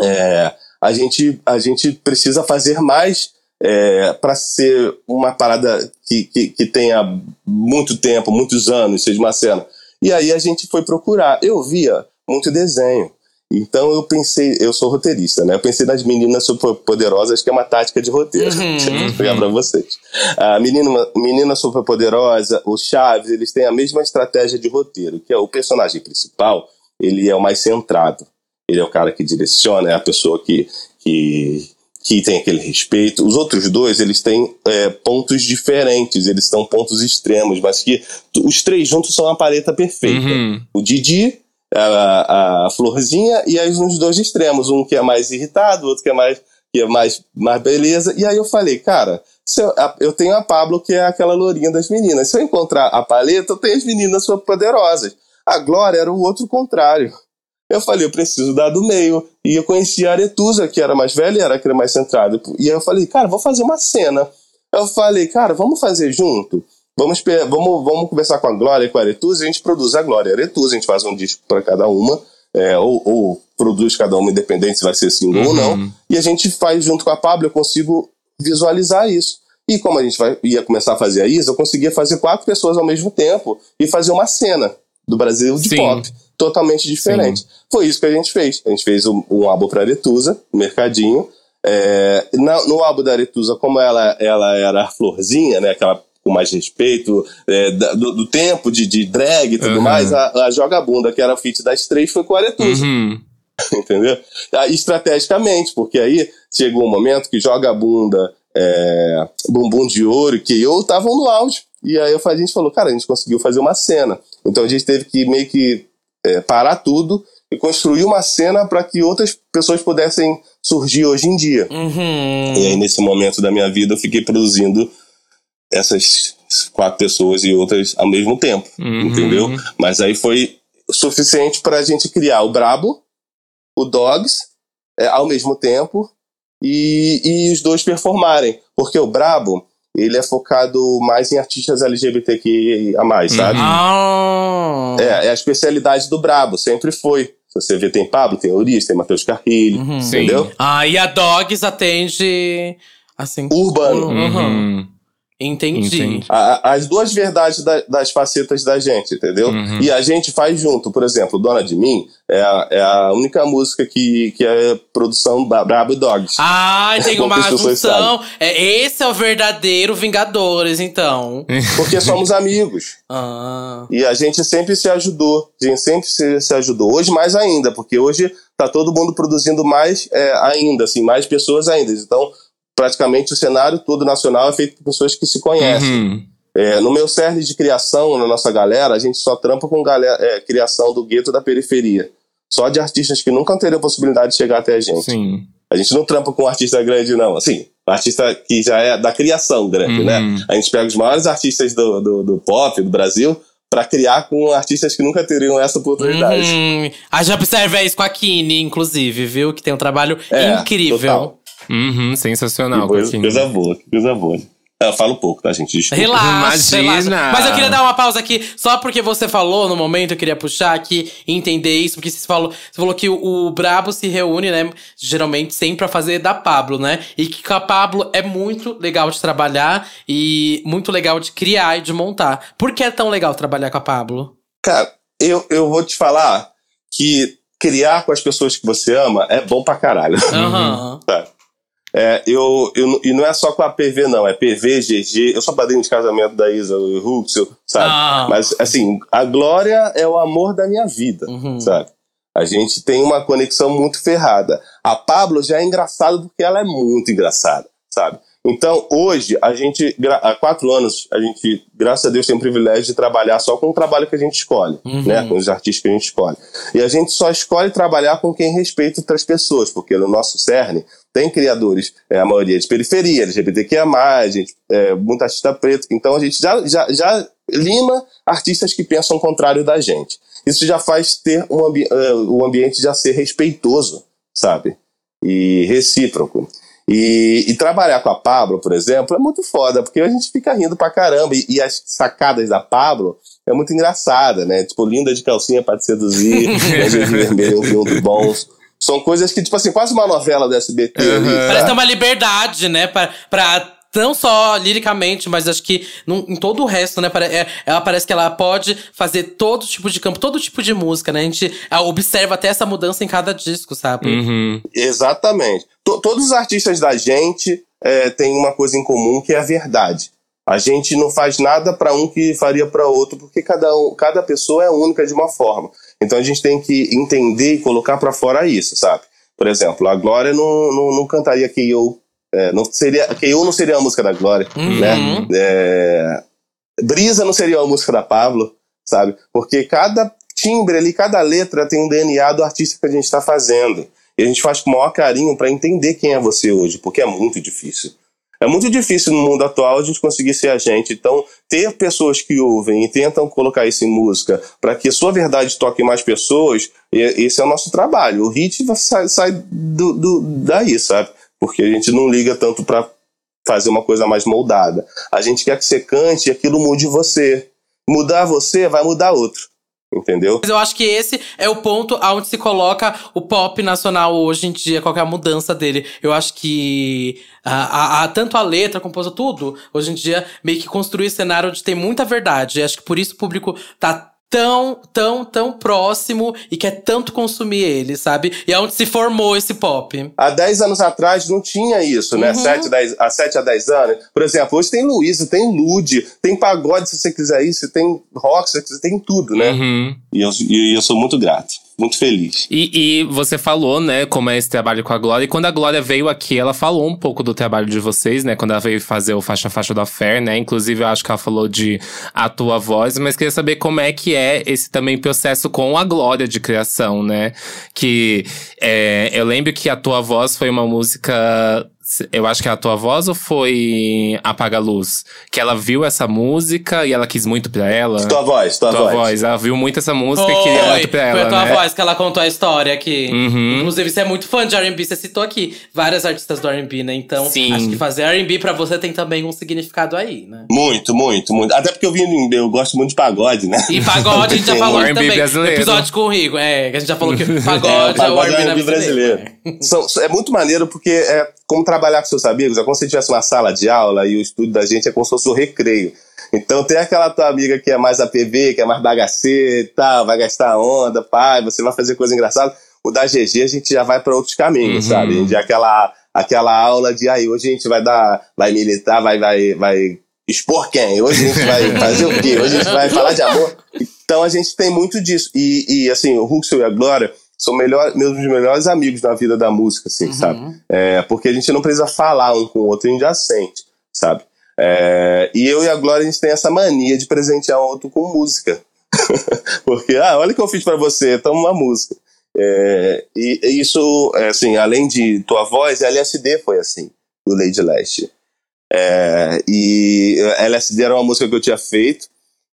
é, a, gente, a gente precisa fazer mais é, para ser uma parada que, que, que tenha muito tempo, muitos anos, seja uma cena. E aí a gente foi procurar. Eu via muito desenho. Então eu pensei, eu sou roteirista, né? Eu pensei nas meninas superpoderosas, que é uma tática de roteiro. Uhum. que eu vou explicar pra vocês. A menina, menina superpoderosa, o Chaves, eles têm a mesma estratégia de roteiro, que é o personagem principal, ele é o mais centrado. Ele é o cara que direciona, é a pessoa que, que, que tem aquele respeito. Os outros dois, eles têm é, pontos diferentes, eles são pontos extremos, mas que os três juntos são uma paleta perfeita. Uhum. O Didi, a, a Florzinha e aí nos dois extremos, um que é mais irritado, outro que é mais que é mais, mais beleza. E aí eu falei, cara, eu, a- eu tenho a Pablo, que é aquela lourinha das meninas. Se eu encontrar a paleta, eu tenho as meninas superpoderosas. A Glória era o outro contrário. Eu falei, eu preciso dar do meio. E eu conheci a Aretusa, que era mais velha e era que era mais centrada. E aí eu falei, cara, vou fazer uma cena. Eu falei, cara, vamos fazer junto? Vamos, vamos, vamos conversar com a Glória e com a Aretusa, a gente produz a Glória e a Aretusa, a gente faz um disco para cada uma, é, ou, ou produz cada uma independente se vai ser single ou não, Uhum. e a gente faz junto com a Pablo, eu consigo visualizar isso. E como a gente vai, ia começar a fazer a Isa, eu conseguia fazer quatro pessoas ao mesmo tempo e fazer uma cena do Brasil de Sim. pop, totalmente diferente. Foi isso que a gente fez. A gente fez um, um álbum para Aretusa, um Mercadinho. É, na- no álbum da Aretusa, como ela, ela era a florzinha, né, aquela com mais respeito, é, do, do tempo de, de drag e tudo Uhum. mais, a, a Joga Bunda, que era o feat das três, foi com a Aretusa Uhum. entendeu? Ah, Estrategicamente, porque aí chegou um momento que joga a bunda, é, bumbum de ouro que eu estavam no auge. E aí a gente falou, cara, a gente conseguiu fazer uma cena. Então a gente teve que meio que é, parar tudo e construir uma cena para que outras pessoas pudessem surgir hoje em dia. Uhum. E aí, nesse momento da minha vida, eu fiquei produzindo essas quatro pessoas e outras ao mesmo tempo, Uhum. entendeu? Mas aí foi suficiente para a gente criar o Brabo, o Dogs, é, ao mesmo tempo, e, e os dois performarem. Porque o Brabo, ele é focado mais em artistas LGBTQIA+, sabe? Ah. É, é a especialidade do Brabo, sempre foi. Se você vê, tem Pablo, tem Urias, tem Matheus Carrilho, Uhum. Sim. entendeu? Ah, e a Dogs atende. Assim. Urbano. Uhum. Uhum. Entendi. Entendi. A- as duas verdades da- das facetas da gente, entendeu? Uhum. E a gente faz junto. Por exemplo, Dona de Mim é a, é a única música que, que é produção da Brabo e Dogs. Ai, tem uma junção. É, esse é o verdadeiro Vingadores, então. Porque somos amigos. Ah. E a gente sempre se ajudou. A gente sempre se, se ajudou. Hoje mais ainda, porque hoje tá todo mundo produzindo mais é, ainda, assim, mais pessoas ainda. Então, praticamente o cenário todo nacional é feito por pessoas que se conhecem. Uhum. É, no meu cerne de criação, na nossa galera, a gente só trampa com galera, é, criação do gueto da periferia. Só de artistas que nunca teriam possibilidade de chegar até a gente. Sim. A gente não trampa com um artista grande, não. Assim, um artista que já é da criação grande, Uhum. né? A gente pega os maiores artistas do, do, do pop, do Brasil, pra criar com artistas que nunca teriam essa oportunidade. Uhum. A gente observa isso com a Kine, inclusive, viu? Que tem um trabalho É, incrível. total. Uhum. Sensacional. Que coisa, coisa boa, que coisa boa. Eu falo pouco, tá, gente? Desculpa. Relaxa, Imagina. relaxa. Mas eu queria dar uma pausa aqui, só porque você falou no momento, eu queria puxar aqui e entender isso, porque você falou, você falou que o, o Brabo se reúne, né, geralmente sempre pra fazer da Pablo, né? E que com a Pablo é muito legal de trabalhar e muito legal de criar e de montar. Por que é tão legal trabalhar com a Pablo? Cara, eu, eu vou te falar que criar com as pessoas que você ama é bom pra caralho. Aham. É, eu, eu, e não é só com a PV, não. É PV, GG. Eu sou padrinho de casamento da Isa e Ruxel, sabe? Ah. Mas, assim, a Glória é o amor da minha vida, Uhum. sabe? A gente tem uma conexão muito ferrada. A Pablo já é engraçada porque ela é muito engraçada, sabe? Então, hoje, a gente, há quatro anos, a gente, graças a Deus, tem o privilégio de trabalhar só com o trabalho que a gente escolhe, uhum. né? Com os artistas que a gente escolhe. E a gente só escolhe trabalhar com quem respeita outras pessoas, porque no nosso CERN tem criadores, é, a maioria de periferia, LGBTQIA, gente, é, muito artista preto. Então, a gente já, já, já lima artistas que pensam o contrário da gente. Isso já faz ter um ambi uh, o ambiente já ser respeitoso, sabe? E recíproco. E, e, trabalhar com a Pablo, por exemplo, é muito foda, porque a gente fica rindo pra caramba. E, e as sacadas da Pablo é muito engraçada, né? Tipo, linda de calcinha pra te seduzir, de vermelho, um filme bons. São coisas que, tipo assim, quase uma novela do SBT. Uhum. Ali, Parece ter uma liberdade, né? Pra, pra não só liricamente, mas acho que num, em todo o resto, né? É, ela parece que ela pode fazer todo tipo de campo, todo tipo de música, né? A gente observa até essa mudança em cada disco, sabe? Uhum. Exatamente. T todos os artistas da gente é, têm uma coisa em comum que é a verdade. A gente não faz nada para um que faria para outro, porque cada, um, cada pessoa é única de uma forma. Então a gente tem que entender e colocar para fora isso, sabe? Por exemplo, a Glória não, não, não cantaria que eu é, não seria, que eu não seria a música da Glória, uhum. né? É, Brisa não seria a música da Pablo, sabe? Porque cada timbre ali, cada letra tem um DNA do artista que a gente está fazendo. E a gente faz com o maior carinho para entender quem é você hoje, porque é muito difícil. É muito difícil no mundo atual a gente conseguir ser a gente. Então, ter pessoas que ouvem e tentam colocar isso em música para que a sua verdade toque mais pessoas, esse é o nosso trabalho. O hit sai, sai do, do, daí, sabe? Porque a gente não liga tanto para fazer uma coisa mais moldada. A gente quer que você cante e aquilo mude você. Mudar você vai mudar outro. Entendeu? Mas eu acho que esse é o ponto onde se coloca o pop nacional hoje em dia, qualquer mudança dele. Eu acho que a, a, a, tanto a letra, a composição, tudo, hoje em dia, meio que construir cenário de ter muita verdade. Eu acho que por isso o público tá tão, tão, tão próximo e quer tanto consumir ele, sabe? E é onde se formou esse pop. Há 10 anos atrás não tinha isso, né? Uhum. 7, 10, há 7 a 10 anos. Por exemplo, hoje tem Luísa, tem Lude, tem pagode se você quiser isso, tem rock se você quiser, tem tudo, né? Uhum. E, eu, e eu sou muito grato muito feliz. E, e, você falou, né, como é esse trabalho com a Glória. E quando a Glória veio aqui, ela falou um pouco do trabalho de vocês, né? Quando ela veio fazer o Faixa Faixa da Fé, né? Inclusive, eu acho que ela falou de A Tua Voz. Mas queria saber como é que é esse também processo com a Glória de criação, né? Que é, eu lembro que A Tua Voz foi uma música eu acho que é a tua voz ou foi Apaga a Luz? Que ela viu essa música e ela quis muito pra ela. Tua voz, tua, tua voz. voz. Ela viu muito essa música foi, e queria muito pra ela. Foi a tua né? voz que ela contou a história aqui. Uhum. Inclusive, você é muito fã de RB, você citou aqui várias artistas do RB, né? Então, Sim. acho que fazer RB pra você tem também um significado aí, né? Muito, muito, muito. Até porque eu vim, eu gosto muito de pagode, né? E pagode a gente já falou também. Brasileiro. Episódio com o Rigo, é, que a gente já falou que pagode é, é o RB, é brasileiro. brasileiro. São, é muito maneiro porque é como trabalhar com seus amigos, é como se tivesse uma sala de aula e o estudo da gente é como se fosse o recreio. Então tem aquela tua amiga que é mais APV, que é mais bagaceira e tal, vai gastar onda, pai, você vai fazer coisa engraçada. O da GG a gente já vai para outros caminhos, uhum. sabe? De aquela, aquela aula de aí, hoje a gente vai dar, vai militar, vai, vai, vai expor quem? Hoje a gente vai fazer o quê? Hoje a gente vai falar de amor. Então a gente tem muito disso. E, e assim, o Ruxel e a Glória são melhor, meus melhores amigos na vida da música, assim, uhum. sabe? É, porque a gente não precisa falar um com o outro, a gente já sente, sabe? É, e eu e a Glória, a gente tem essa mania de presentear um outro com música. porque, ah, olha o que eu fiz para você, toma uma música. É, e, e, isso, é, assim, além de tua voz, LSD foi assim, do Lady Leste. É, e LSD era uma música que eu tinha feito,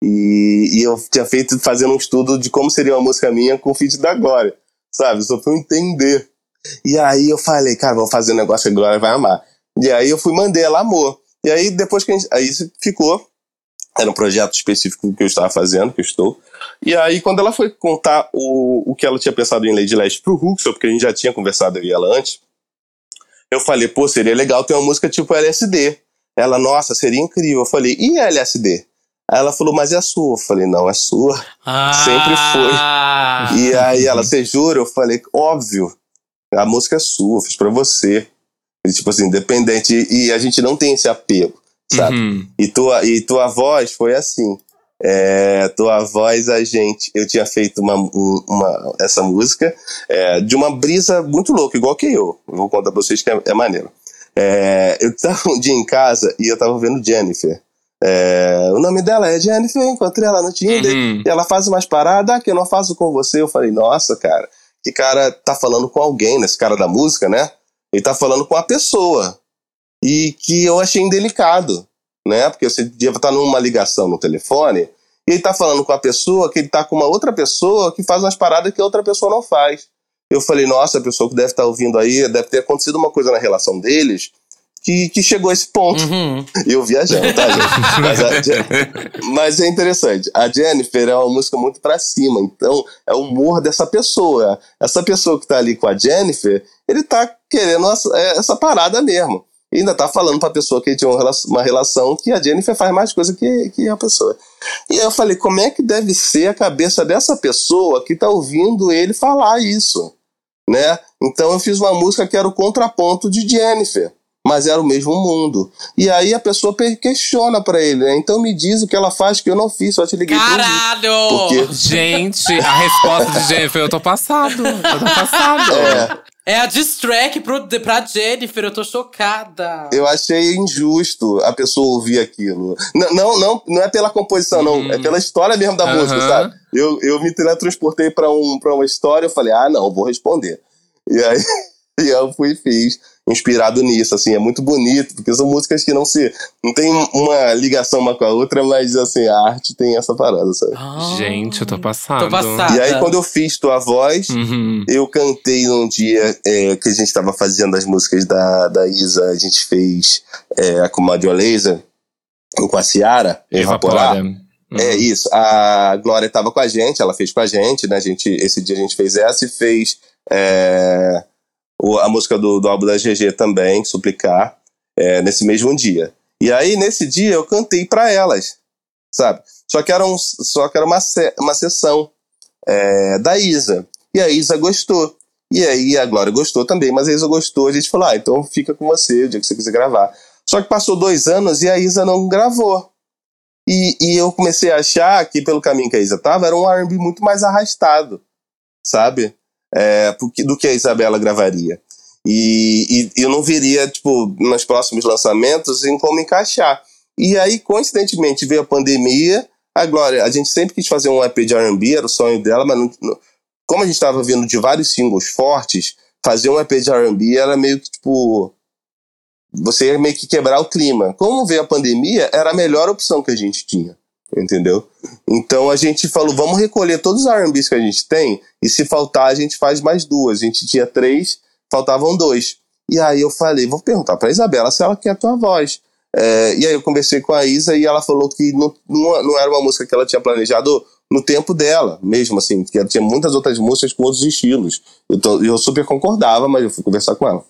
e, e, eu tinha feito fazendo um estudo de como seria uma música minha com o feat da Glória sabe? Só fui entender. E aí eu falei, cara, vou fazer um negócio que a Glória vai amar. E aí eu fui mandei ela amor. E aí depois que a gente, aí ficou, era um projeto específico que eu estava fazendo, que eu estou. E aí quando ela foi contar o, o que ela tinha pensado em Lady Leste pro Huxel, porque a gente já tinha conversado eu e ela antes, eu falei, pô, seria legal ter uma música tipo LSD. Ela, nossa, seria incrível. Eu falei, e LSD? Aí ela falou, mas é a sua. Eu falei, não, é sua. Ah. Sempre foi. E aí ela, você jura? Eu falei, óbvio. A música é sua, fiz pra você. E, tipo assim, independente. E a gente não tem esse apego, sabe? Uhum. E, tua, e tua voz foi assim. É, tua voz, a gente. Eu tinha feito uma, uma essa música é, de uma brisa muito louca, igual que eu. Vou contar pra vocês que é, é maneiro. É, eu tava um dia em casa e eu tava vendo Jennifer. É, o nome dela é Jennifer, encontrei ela no Tinder uhum. e ela faz umas paradas que eu não faço com você. Eu falei, nossa, cara, que cara tá falando com alguém, nesse cara da música, né? Ele tá falando com a pessoa. E que eu achei indelicado, né? Porque você devia estar numa ligação no telefone e ele tá falando com a pessoa que ele tá com uma outra pessoa que faz umas paradas que a outra pessoa não faz. Eu falei, nossa, a pessoa que deve estar tá ouvindo aí, deve ter acontecido uma coisa na relação deles que, que chegou a esse ponto. Uhum. Eu viajando, tá, gente? Mas, mas, é interessante. A Jennifer é uma música muito pra cima, então é o humor dessa pessoa. Essa pessoa que tá ali com a Jennifer, ele tá querendo essa, é, essa parada mesmo. E ainda tá falando pra pessoa que ele tinha uma relação que a Jennifer faz mais coisa que, que a pessoa. E eu falei, como é que deve ser a cabeça dessa pessoa que tá ouvindo ele falar isso? Né? Então eu fiz uma música que era o contraponto de Jennifer mas era o mesmo mundo. E aí a pessoa questiona para ele, né? Então me diz o que ela faz que eu não fiz, só te liguei Caralho! Porque... Gente, a resposta de Jennifer, eu tô passado. Eu tô passado. É. É a distrack pro, pra Jennifer, eu tô chocada. Eu achei injusto a pessoa ouvir aquilo. Não, não, não, não é pela composição, não. É hum. pela história mesmo da música, sabe? Eu, eu me teletransportei pra, um, pra uma história, eu falei, ah, não, vou responder. E aí e eu fui e fiz inspirado nisso, assim, é muito bonito, porque são músicas que não se. não tem uma ligação uma com a outra, mas assim, a arte tem essa parada, sabe? Ah, Gente, eu tô passado. Tô passada. E aí, quando eu fiz Tua Voz, uhum. eu cantei num dia é, que a gente tava fazendo as músicas da, da Isa, a gente fez é, a Comadre Laser com a Ciara, Evaporar. Uhum. É isso. A Glória tava com a gente, ela fez com a gente, né? A gente, esse dia a gente fez essa e fez. É, a música do, do álbum da GG também, Suplicar, é, nesse mesmo dia. E aí, nesse dia, eu cantei para elas, sabe? Só que era, um, só que era uma, uma sessão é, da Isa. E a Isa gostou. E aí a Glória gostou também, mas a Isa gostou. A gente falou, ah, então fica com você o dia que você quiser gravar. Só que passou dois anos e a Isa não gravou. E, e eu comecei a achar que, pelo caminho que a Isa tava, era um R&B muito mais arrastado, sabe? É, do que a Isabela gravaria. E, e, eu não viria, tipo, nos próximos lançamentos em como encaixar. E aí, coincidentemente, veio a pandemia. A Glória, a gente sempre quis fazer um EP de R&B, era o sonho dela, mas não, como a gente estava vindo de vários singles fortes, fazer um EP de R&B era meio que, tipo, você ia meio que quebrar o clima. Como veio a pandemia, era a melhor opção que a gente tinha entendeu? Então a gente falou, vamos recolher todos os R&Bs que a gente tem e se faltar a gente faz mais duas. A gente tinha três, faltavam dois. E aí eu falei, vou perguntar para Isabela se ela quer a tua voz. É, e aí eu conversei com a Isa e ela falou que não, não, não era uma música que ela tinha planejado no tempo dela, mesmo assim, que ela tinha muitas outras músicas com outros estilos. Eu, tô, eu super concordava, mas eu fui conversar com ela.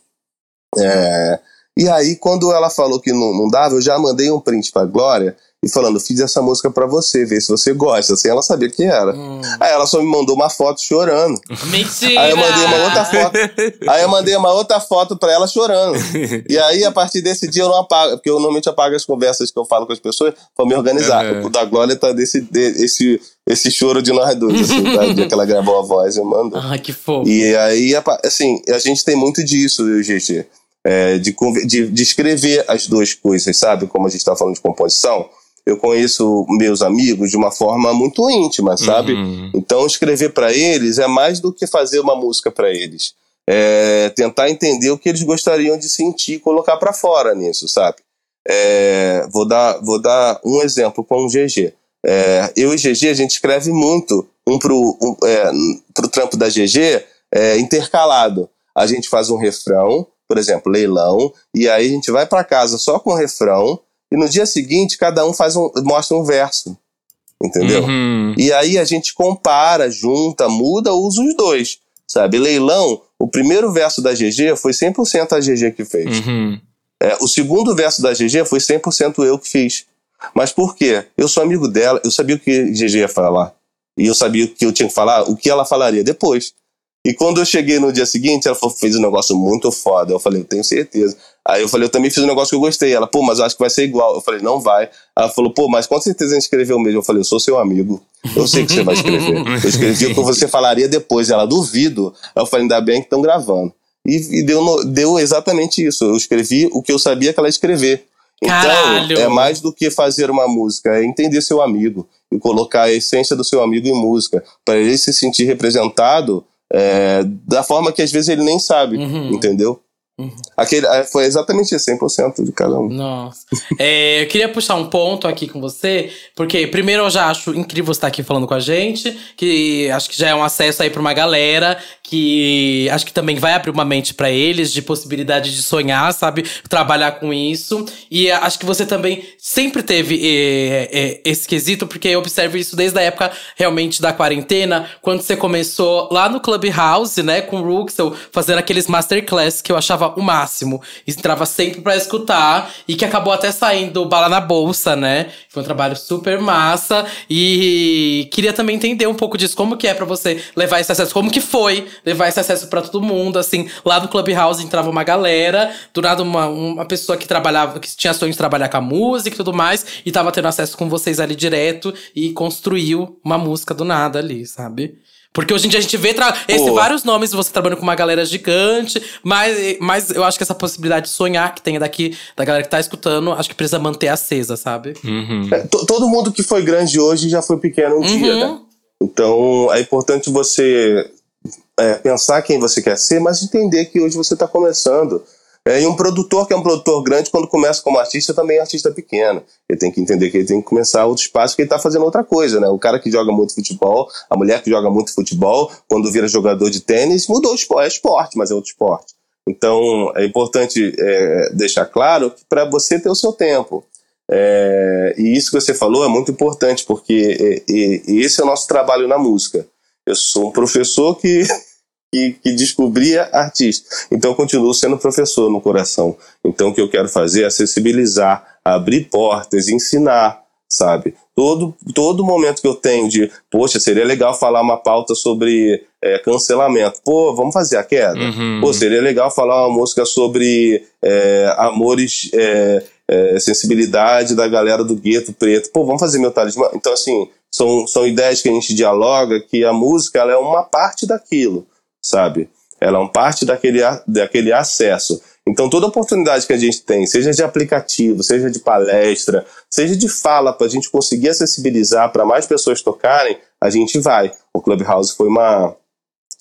É, e aí, quando ela falou que não, não dava, eu já mandei um print pra Glória e falando, fiz essa música para você, ver se você gosta, sem ela saber quem era. Hum. Aí ela só me mandou uma foto chorando. Mentira! Aí eu mandei uma outra foto. aí eu mandei uma outra foto para ela chorando. e aí, a partir desse dia, eu não apago, porque eu normalmente apago as conversas que eu falo com as pessoas pra me organizar. Uhum. O da Glória tá desse, desse esse choro de nós dois, assim, tá? O dia que ela gravou a voz, eu mando. Ah, que fofo. E aí, assim, a gente tem muito disso, gente. É, de, de, de escrever as duas coisas, sabe? Como a gente tá falando de composição eu conheço meus amigos de uma forma muito íntima, sabe? Uhum. Então escrever para eles é mais do que fazer uma música para eles. É tentar entender o que eles gostariam de sentir e colocar para fora nisso, sabe? É, vou, dar, vou dar um exemplo com o GG. É, eu e GG, a gente escreve muito um pro, um, é, pro trampo da GG é, intercalado. A gente faz um refrão, por exemplo, leilão, e aí a gente vai para casa só com o refrão, e no dia seguinte cada um faz um, mostra um verso. Entendeu? Uhum. E aí a gente compara, junta, muda, usa os dois. Sabe? Leilão, o primeiro verso da GG foi 100% a GG que fez. Uhum. É, o segundo verso da GG foi 100% eu que fiz. Mas por quê? Eu sou amigo dela, eu sabia o que GG ia falar. E eu sabia o que eu tinha que falar, o que ela falaria depois. E quando eu cheguei no dia seguinte, ela falou, fez um negócio muito foda. Eu falei, eu tenho certeza. Aí eu falei, eu também fiz um negócio que eu gostei. Ela, pô, mas eu acho que vai ser igual. Eu falei, não vai. Ela falou, pô, mas com certeza a gente escreveu mesmo. Eu falei, eu sou seu amigo. Eu sei que você vai escrever. Eu escrevi o que você falaria depois. Ela, duvido. Aí eu falei, ainda bem que estão gravando. E, e deu, deu exatamente isso. Eu escrevi o que eu sabia que ela ia escrever. Então, Caralho. é mais do que fazer uma música, é entender seu amigo e colocar a essência do seu amigo em música, para ele se sentir representado é, da forma que às vezes ele nem sabe, Uhum. entendeu? Aquele, é, foi exatamente isso, 100% de cada um. Nossa. É, eu queria puxar um ponto aqui com você, porque primeiro eu já acho incrível você estar aqui falando com a gente, que acho que já é um acesso aí pra uma galera que acho que também vai abrir uma mente pra eles de possibilidade de sonhar, sabe? Trabalhar com isso. E acho que você também sempre teve é, é, esse quesito, porque eu observo isso desde a época realmente da quarentena, quando você começou lá no Clubhouse, né, com o Ruxel, fazendo aqueles masterclass que eu achava o máximo. Entrava sempre pra escutar e que acabou até saindo bala na bolsa, né? Foi um trabalho super massa e queria também entender um pouco disso, como que é pra você levar esse acesso, como que foi levar esse acesso pra todo mundo, assim, lá no Clubhouse entrava uma galera, do nada uma, uma pessoa que trabalhava, que tinha sonhos de trabalhar com a música e tudo mais, e tava tendo acesso com vocês ali direto e construiu uma música do nada ali, sabe? Porque hoje em dia a gente vê tra- esse, vários nomes de você trabalhando com uma galera gigante, mas, mas eu acho que essa possibilidade de sonhar que tem daqui, da galera que tá escutando, acho que precisa manter acesa, sabe? Uhum. É, to- todo mundo que foi grande hoje já foi pequeno um dia, Uhum. né? Então é importante você é, pensar quem você quer ser, mas entender que hoje você está começando. É, e um produtor que é um produtor grande, quando começa como artista, também é artista pequeno. Ele tem que entender que ele tem que começar outro espaço, porque ele está fazendo outra coisa, né? O cara que joga muito futebol, a mulher que joga muito futebol, quando vira jogador de tênis, mudou o esporte. É esporte, mas é outro esporte. Então é importante é, deixar claro que para você ter o seu tempo. É, e isso que você falou é muito importante, porque é, é, esse é o nosso trabalho na música. Eu sou um professor que, que, que descobria artista. Então eu continuo sendo professor no coração. Então o que eu quero fazer é acessibilizar, abrir portas, ensinar, sabe? Todo, todo momento que eu tenho de, poxa, seria legal falar uma pauta sobre é, cancelamento. Pô, vamos fazer a queda? Uhum. Pô, seria legal falar uma música sobre é, amores, é, é, sensibilidade da galera do gueto preto. Pô, vamos fazer meu talismã. Então, assim, são, são ideias que a gente dialoga, que a música ela é uma parte daquilo, sabe? Ela é uma parte daquele, daquele acesso. Então, toda oportunidade que a gente tem, seja de aplicativo, seja de palestra, seja de fala, para a gente conseguir acessibilizar para mais pessoas tocarem, a gente vai. O Clubhouse foi uma,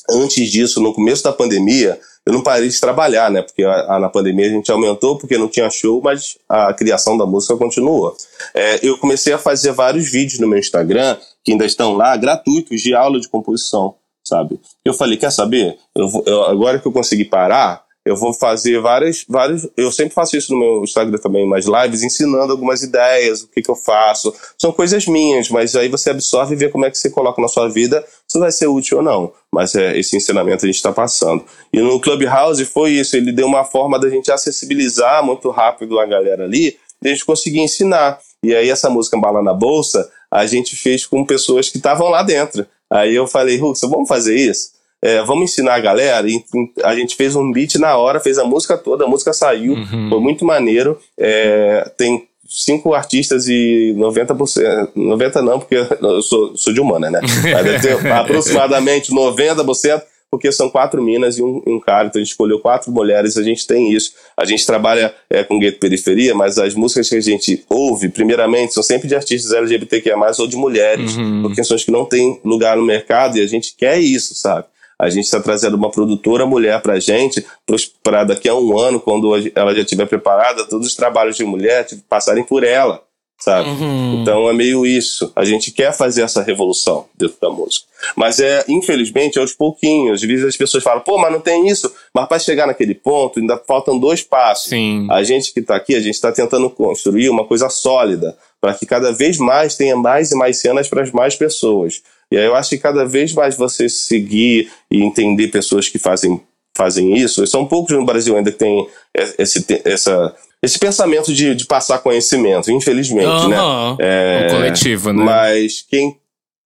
antes disso, no começo da pandemia, eu não parei de trabalhar, né? Porque a- a- na pandemia a gente aumentou porque não tinha show, mas a criação da música continuou. É, eu comecei a fazer vários vídeos no meu Instagram, que ainda estão lá, gratuitos, de aula de composição, sabe? Eu falei, quer saber? Eu vou- eu- agora que eu consegui parar, eu vou fazer várias, vários. Eu sempre faço isso no meu Instagram também, umas lives, ensinando algumas ideias, o que, que eu faço. São coisas minhas, mas aí você absorve e vê como é que você coloca na sua vida, se vai ser útil ou não. Mas é, esse ensinamento a gente está passando. E no Clubhouse foi isso, ele deu uma forma da gente acessibilizar muito rápido a galera ali, e a gente conseguir ensinar. E aí essa música Bala na Bolsa, a gente fez com pessoas que estavam lá dentro. Aí eu falei, Ruxa, vamos fazer isso? É, vamos ensinar a galera. E a gente fez um beat na hora, fez a música toda, a música saiu, Uhum. foi muito maneiro. É, tem cinco artistas e 90%. 90% não, porque eu sou, sou de humana, né? Mas deve ter aproximadamente 90%, porque são quatro minas e um, um cara. Então a gente escolheu quatro mulheres, a gente tem isso. A gente trabalha é, com gueto periferia, mas as músicas que a gente ouve, primeiramente, são sempre de artistas LGBTQIA, ou de mulheres, Uhum. por questões que não têm lugar no mercado, e a gente quer isso, sabe? A gente está trazendo uma produtora mulher para a gente, para daqui a um ano, quando ela já estiver preparada, todos os trabalhos de mulher tipo, passarem por ela, sabe? Uhum. Então é meio isso. A gente quer fazer essa revolução dentro da música. Mas é, infelizmente, aos pouquinhos. Às vezes as pessoas falam, pô, mas não tem isso. Mas para chegar naquele ponto, ainda faltam dois passos. Sim. A gente que está aqui, a gente está tentando construir uma coisa sólida para que cada vez mais tenha mais e mais cenas para as mais pessoas. E aí eu acho que cada vez mais você seguir e entender pessoas que fazem, fazem isso, são poucos no Brasil ainda que tem esse, essa, esse pensamento de, de passar conhecimento, infelizmente, né? Aham. É, O coletivo, né? Mas quem,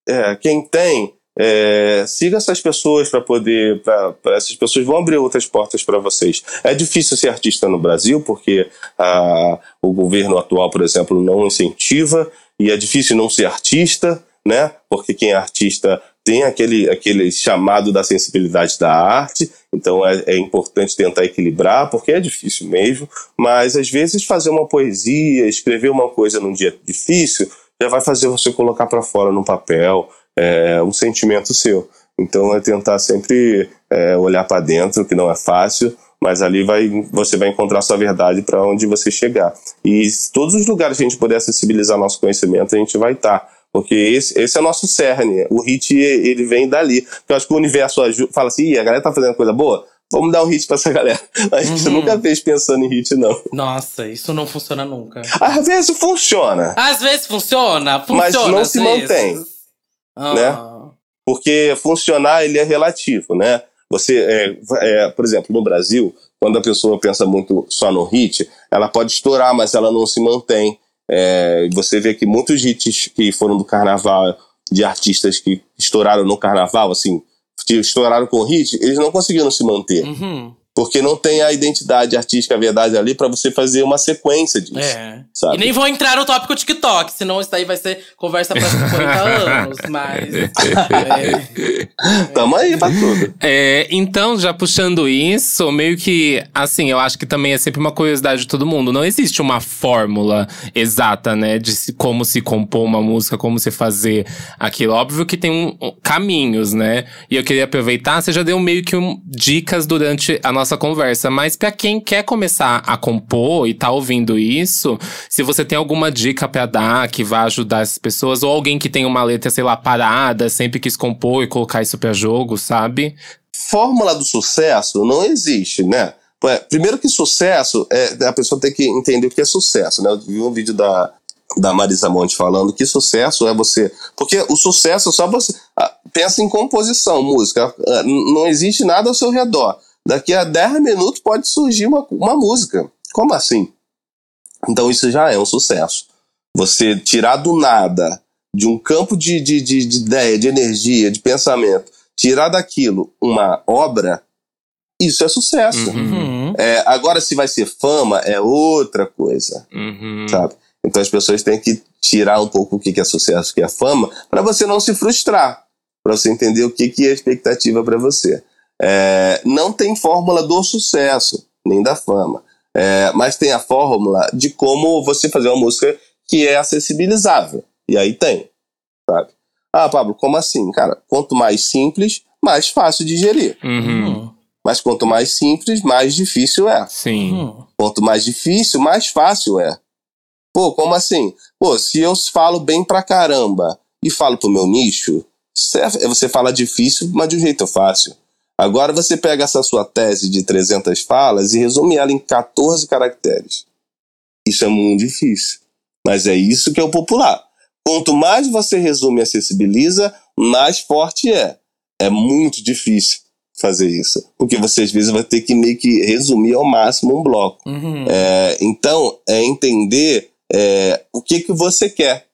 é, quem tem é, siga essas pessoas para poder. Pra, pra, essas pessoas vão abrir outras portas para vocês. É difícil ser artista no Brasil, porque a, o governo atual, por exemplo, não incentiva, e é difícil não ser artista, né? Porque quem é artista tem aquele, aquele chamado da sensibilidade da arte, então é, é, importante tentar equilibrar, porque é difícil mesmo, mas às vezes fazer uma poesia, escrever uma coisa num dia difícil, já vai fazer você colocar para fora no papel é, um sentimento seu. Então é tentar sempre é, olhar para dentro, que não é fácil, mas ali vai, você vai encontrar sua verdade para onde você chegar. E todos os lugares que a gente puder acessibilizar nosso conhecimento, a gente vai estar. Tá porque esse, esse é o nosso cerne. O hit, ele vem dali. Eu acho que o universo fala assim, Ih, a galera tá fazendo coisa boa? Vamos dar um hit pra essa galera. A gente uhum. nunca fez pensando em hit, não. Nossa, isso não funciona nunca. Às vezes funciona. Às vezes funciona, funciona. Mas não se vezes. mantém. Ah. Né? Porque funcionar, ele é relativo, né? Você, é, é, por exemplo, no Brasil, quando a pessoa pensa muito só no hit, ela pode estourar, mas ela não se mantém. É, você vê que muitos hits que foram do carnaval, de artistas que estouraram no carnaval, assim, estouraram com hit, eles não conseguiram se manter. Uhum. Porque não tem a identidade artística, a verdade ali, para você fazer uma sequência disso. É. Sabe? E nem vou entrar no tópico TikTok, senão isso aí vai ser conversa para 50 anos, mas. É, Tamo aí pra tudo. É, então, já puxando isso, meio que, assim, eu acho que também é sempre uma curiosidade de todo mundo. Não existe uma fórmula exata, né, de se, como se compor uma música, como se fazer aquilo. Óbvio que tem um, um, caminhos, né? E eu queria aproveitar, você já deu meio que um, dicas durante a nossa nossa conversa. Mas para quem quer começar a compor e tá ouvindo isso, se você tem alguma dica para dar que vai ajudar as pessoas, ou alguém que tem uma letra, sei lá, parada, sempre quis compor e colocar isso para jogo, sabe? Fórmula do sucesso não existe, né? Primeiro que sucesso, é, a pessoa tem que entender o que é sucesso, né? Eu vi um vídeo da, da Marisa Monte falando que sucesso é você. Porque o sucesso é só você. Ah, pensa em composição, música. Ah, não existe nada ao seu redor daqui a 10 minutos pode surgir uma, uma música. Como assim? Então isso já é um sucesso. Você tirar do nada, de um campo de, de, de, de ideia, de energia, de pensamento, tirar daquilo uma obra, isso é sucesso. Uhum. É, agora, se vai ser fama, é outra coisa. Uhum. Sabe? Então as pessoas têm que tirar um pouco o que é sucesso, o que é fama, para você não se frustrar, para você entender o que é expectativa para você. É, não tem fórmula do sucesso, nem da fama. É, mas tem a fórmula de como você fazer uma música que é acessibilizável. E aí tem, sabe? Ah, Pablo, como assim? Cara, quanto mais simples, mais fácil de digerir. Uhum. Mas quanto mais simples, mais difícil é. Sim. Uhum. Quanto mais difícil, mais fácil é. Pô, como assim? Pô, se eu falo bem pra caramba e falo pro meu nicho, você fala difícil, mas de um jeito fácil. Agora você pega essa sua tese de 300 falas e resume ela em 14 caracteres. Isso é muito difícil. Mas é isso que é o popular. Quanto mais você resume e acessibiliza, mais forte é. É muito difícil fazer isso. Porque você às vezes vai ter que meio que resumir ao máximo um bloco. Uhum. É, então, é entender é, o que, que você quer.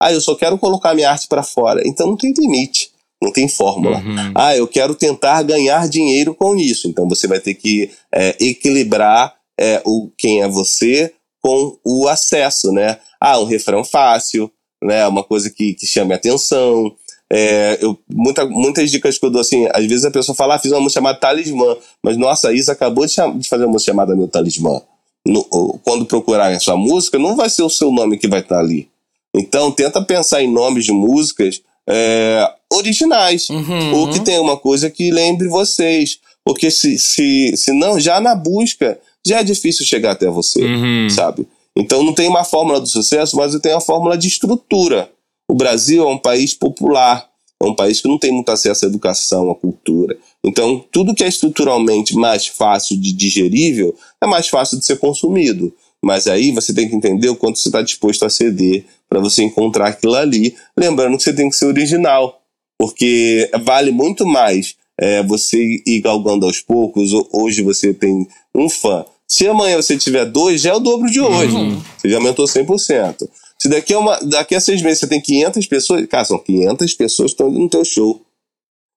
Ah, eu só quero colocar minha arte para fora. Então não tem limite não tem fórmula. Uhum. Ah, eu quero tentar ganhar dinheiro com isso. Então você vai ter que é, equilibrar é, o quem é você com o acesso, né? Ah, um refrão fácil, né? Uma coisa que, que chame atenção. É, eu, muita, muitas dicas que eu dou assim, às vezes a pessoa fala, ah, fiz uma música chamada Talismã, mas nossa, a Isa acabou de, de fazer uma música chamada Meu Talismã. No, quando procurar a sua música, não vai ser o seu nome que vai estar ali. Então, tenta pensar em nomes de músicas é, originais. Uhum. Ou que tenha uma coisa que lembre vocês. Porque se, se, se não, já na busca, já é difícil chegar até você, uhum. sabe? Então não tem uma fórmula do sucesso, mas tem uma fórmula de estrutura. O Brasil é um país popular, é um país que não tem muito acesso à educação, à cultura. Então, tudo que é estruturalmente mais fácil de digerível é mais fácil de ser consumido. Mas aí você tem que entender o quanto você está disposto a ceder para você encontrar aquilo ali. Lembrando que você tem que ser original, porque vale muito mais é, você ir galgando aos poucos. Hoje você tem um fã. Se amanhã você tiver dois, já é o dobro de hoje. Uhum. Você já aumentou 100%. Se daqui a, uma, daqui a seis meses você tem 500 pessoas, cara, são 500 pessoas que estão no teu show.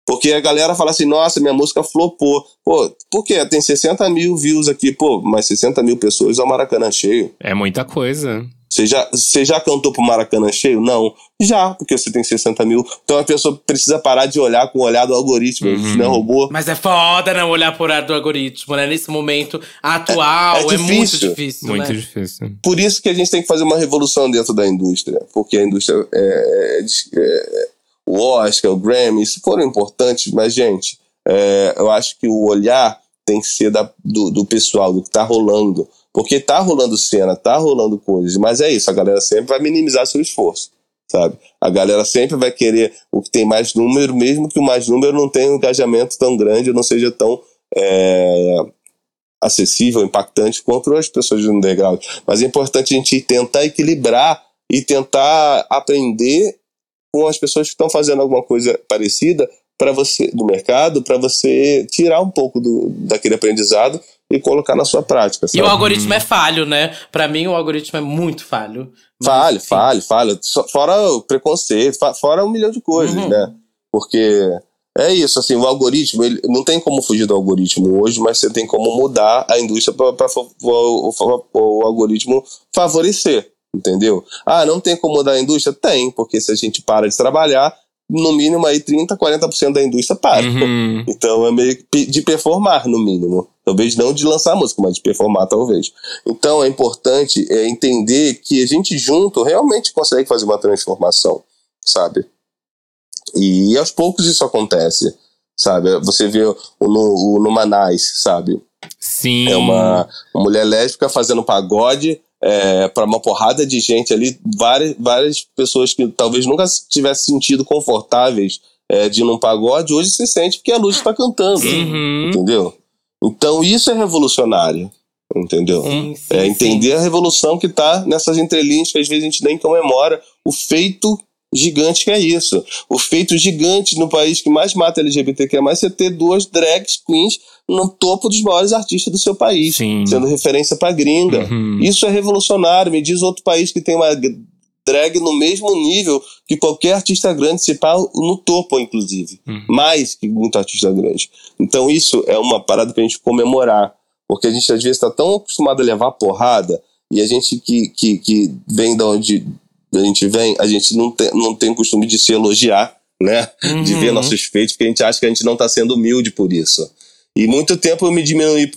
Porque a galera fala assim, nossa, minha música flopou. Pô, por quê? Tem 60 mil views aqui. Pô, mas 60 mil pessoas é o Maracanã cheio. É muita coisa. Você já, você já cantou pro Maracanã cheio? Não. Já, porque você tem 60 mil. Então a pessoa precisa parar de olhar com o olhar do algoritmo. Uhum. Não é robô. Mas é foda não olhar por olhar do algoritmo, né? Nesse momento atual, é, é, é muito difícil. Muito né? difícil. Por isso que a gente tem que fazer uma revolução dentro da indústria. Porque a indústria é, é, é o Oscar, o Grammy, isso foram importantes, mas, gente, é, eu acho que o olhar tem que ser da, do, do pessoal, do que tá rolando. Porque tá rolando cena, tá rolando coisas, mas é isso, a galera sempre vai minimizar seu esforço, sabe? A galera sempre vai querer o que tem mais número, mesmo que o mais número não tenha um engajamento tão grande, não seja tão é, acessível, impactante quanto as pessoas do underground. Mas é importante a gente tentar equilibrar e tentar aprender com as pessoas que estão fazendo alguma coisa parecida para você do mercado, para você tirar um pouco do, daquele aprendizado e colocar na sua prática. Sabe? E o algoritmo é falho, né? Para mim, o algoritmo é muito falho. Falho, falho, falho. Fora o preconceito, fora um milhão de coisas, uhum. né? Porque é isso, assim, o algoritmo, ele não tem como fugir do algoritmo hoje, mas você tem como mudar a indústria para o algoritmo favorecer, entendeu? Ah, não tem como mudar a indústria? Tem, porque se a gente para de trabalhar, no mínimo aí 30, 40% da indústria para. Uhum. Então é meio de performar, no mínimo. Talvez não de lançar música, mas de performar, talvez. Então é importante é, entender que a gente junto realmente consegue fazer uma transformação, sabe? E, aos poucos isso acontece, sabe? Você vê o, no, o Numanais, sabe? Sim. É uma, uma mulher lésbica fazendo pagode é, para uma porrada de gente ali, várias, várias pessoas que talvez nunca tivessem sentido confortáveis é, de ir num pagode, hoje se sente porque a Luz está cantando, uhum. entendeu? Então isso é revolucionário, entendeu? Sim, sim, é entender sim. a revolução que está nessas entrelinhas que às vezes a gente nem comemora, o feito gigante que é isso. O feito gigante no país que mais mata LGBTQ+, é você ter duas drag queens no topo dos maiores artistas do seu país, Sim. sendo referência pra gringa. Uhum. Isso é revolucionário. Me diz outro país que tem uma drag no mesmo nível que qualquer artista grande, se pá, no topo, inclusive. Uhum. Mais que muito artista grande. Então isso é uma parada pra gente comemorar. Porque a gente às vezes está tão acostumado a levar porrada e a gente que, que, que vem da onde a gente vem, a gente não tem, não tem o costume de se elogiar, né? Uhum. De ver uhum. nossos feitos, porque a gente acha que a gente não está sendo humilde por isso. E muito tempo eu me diminui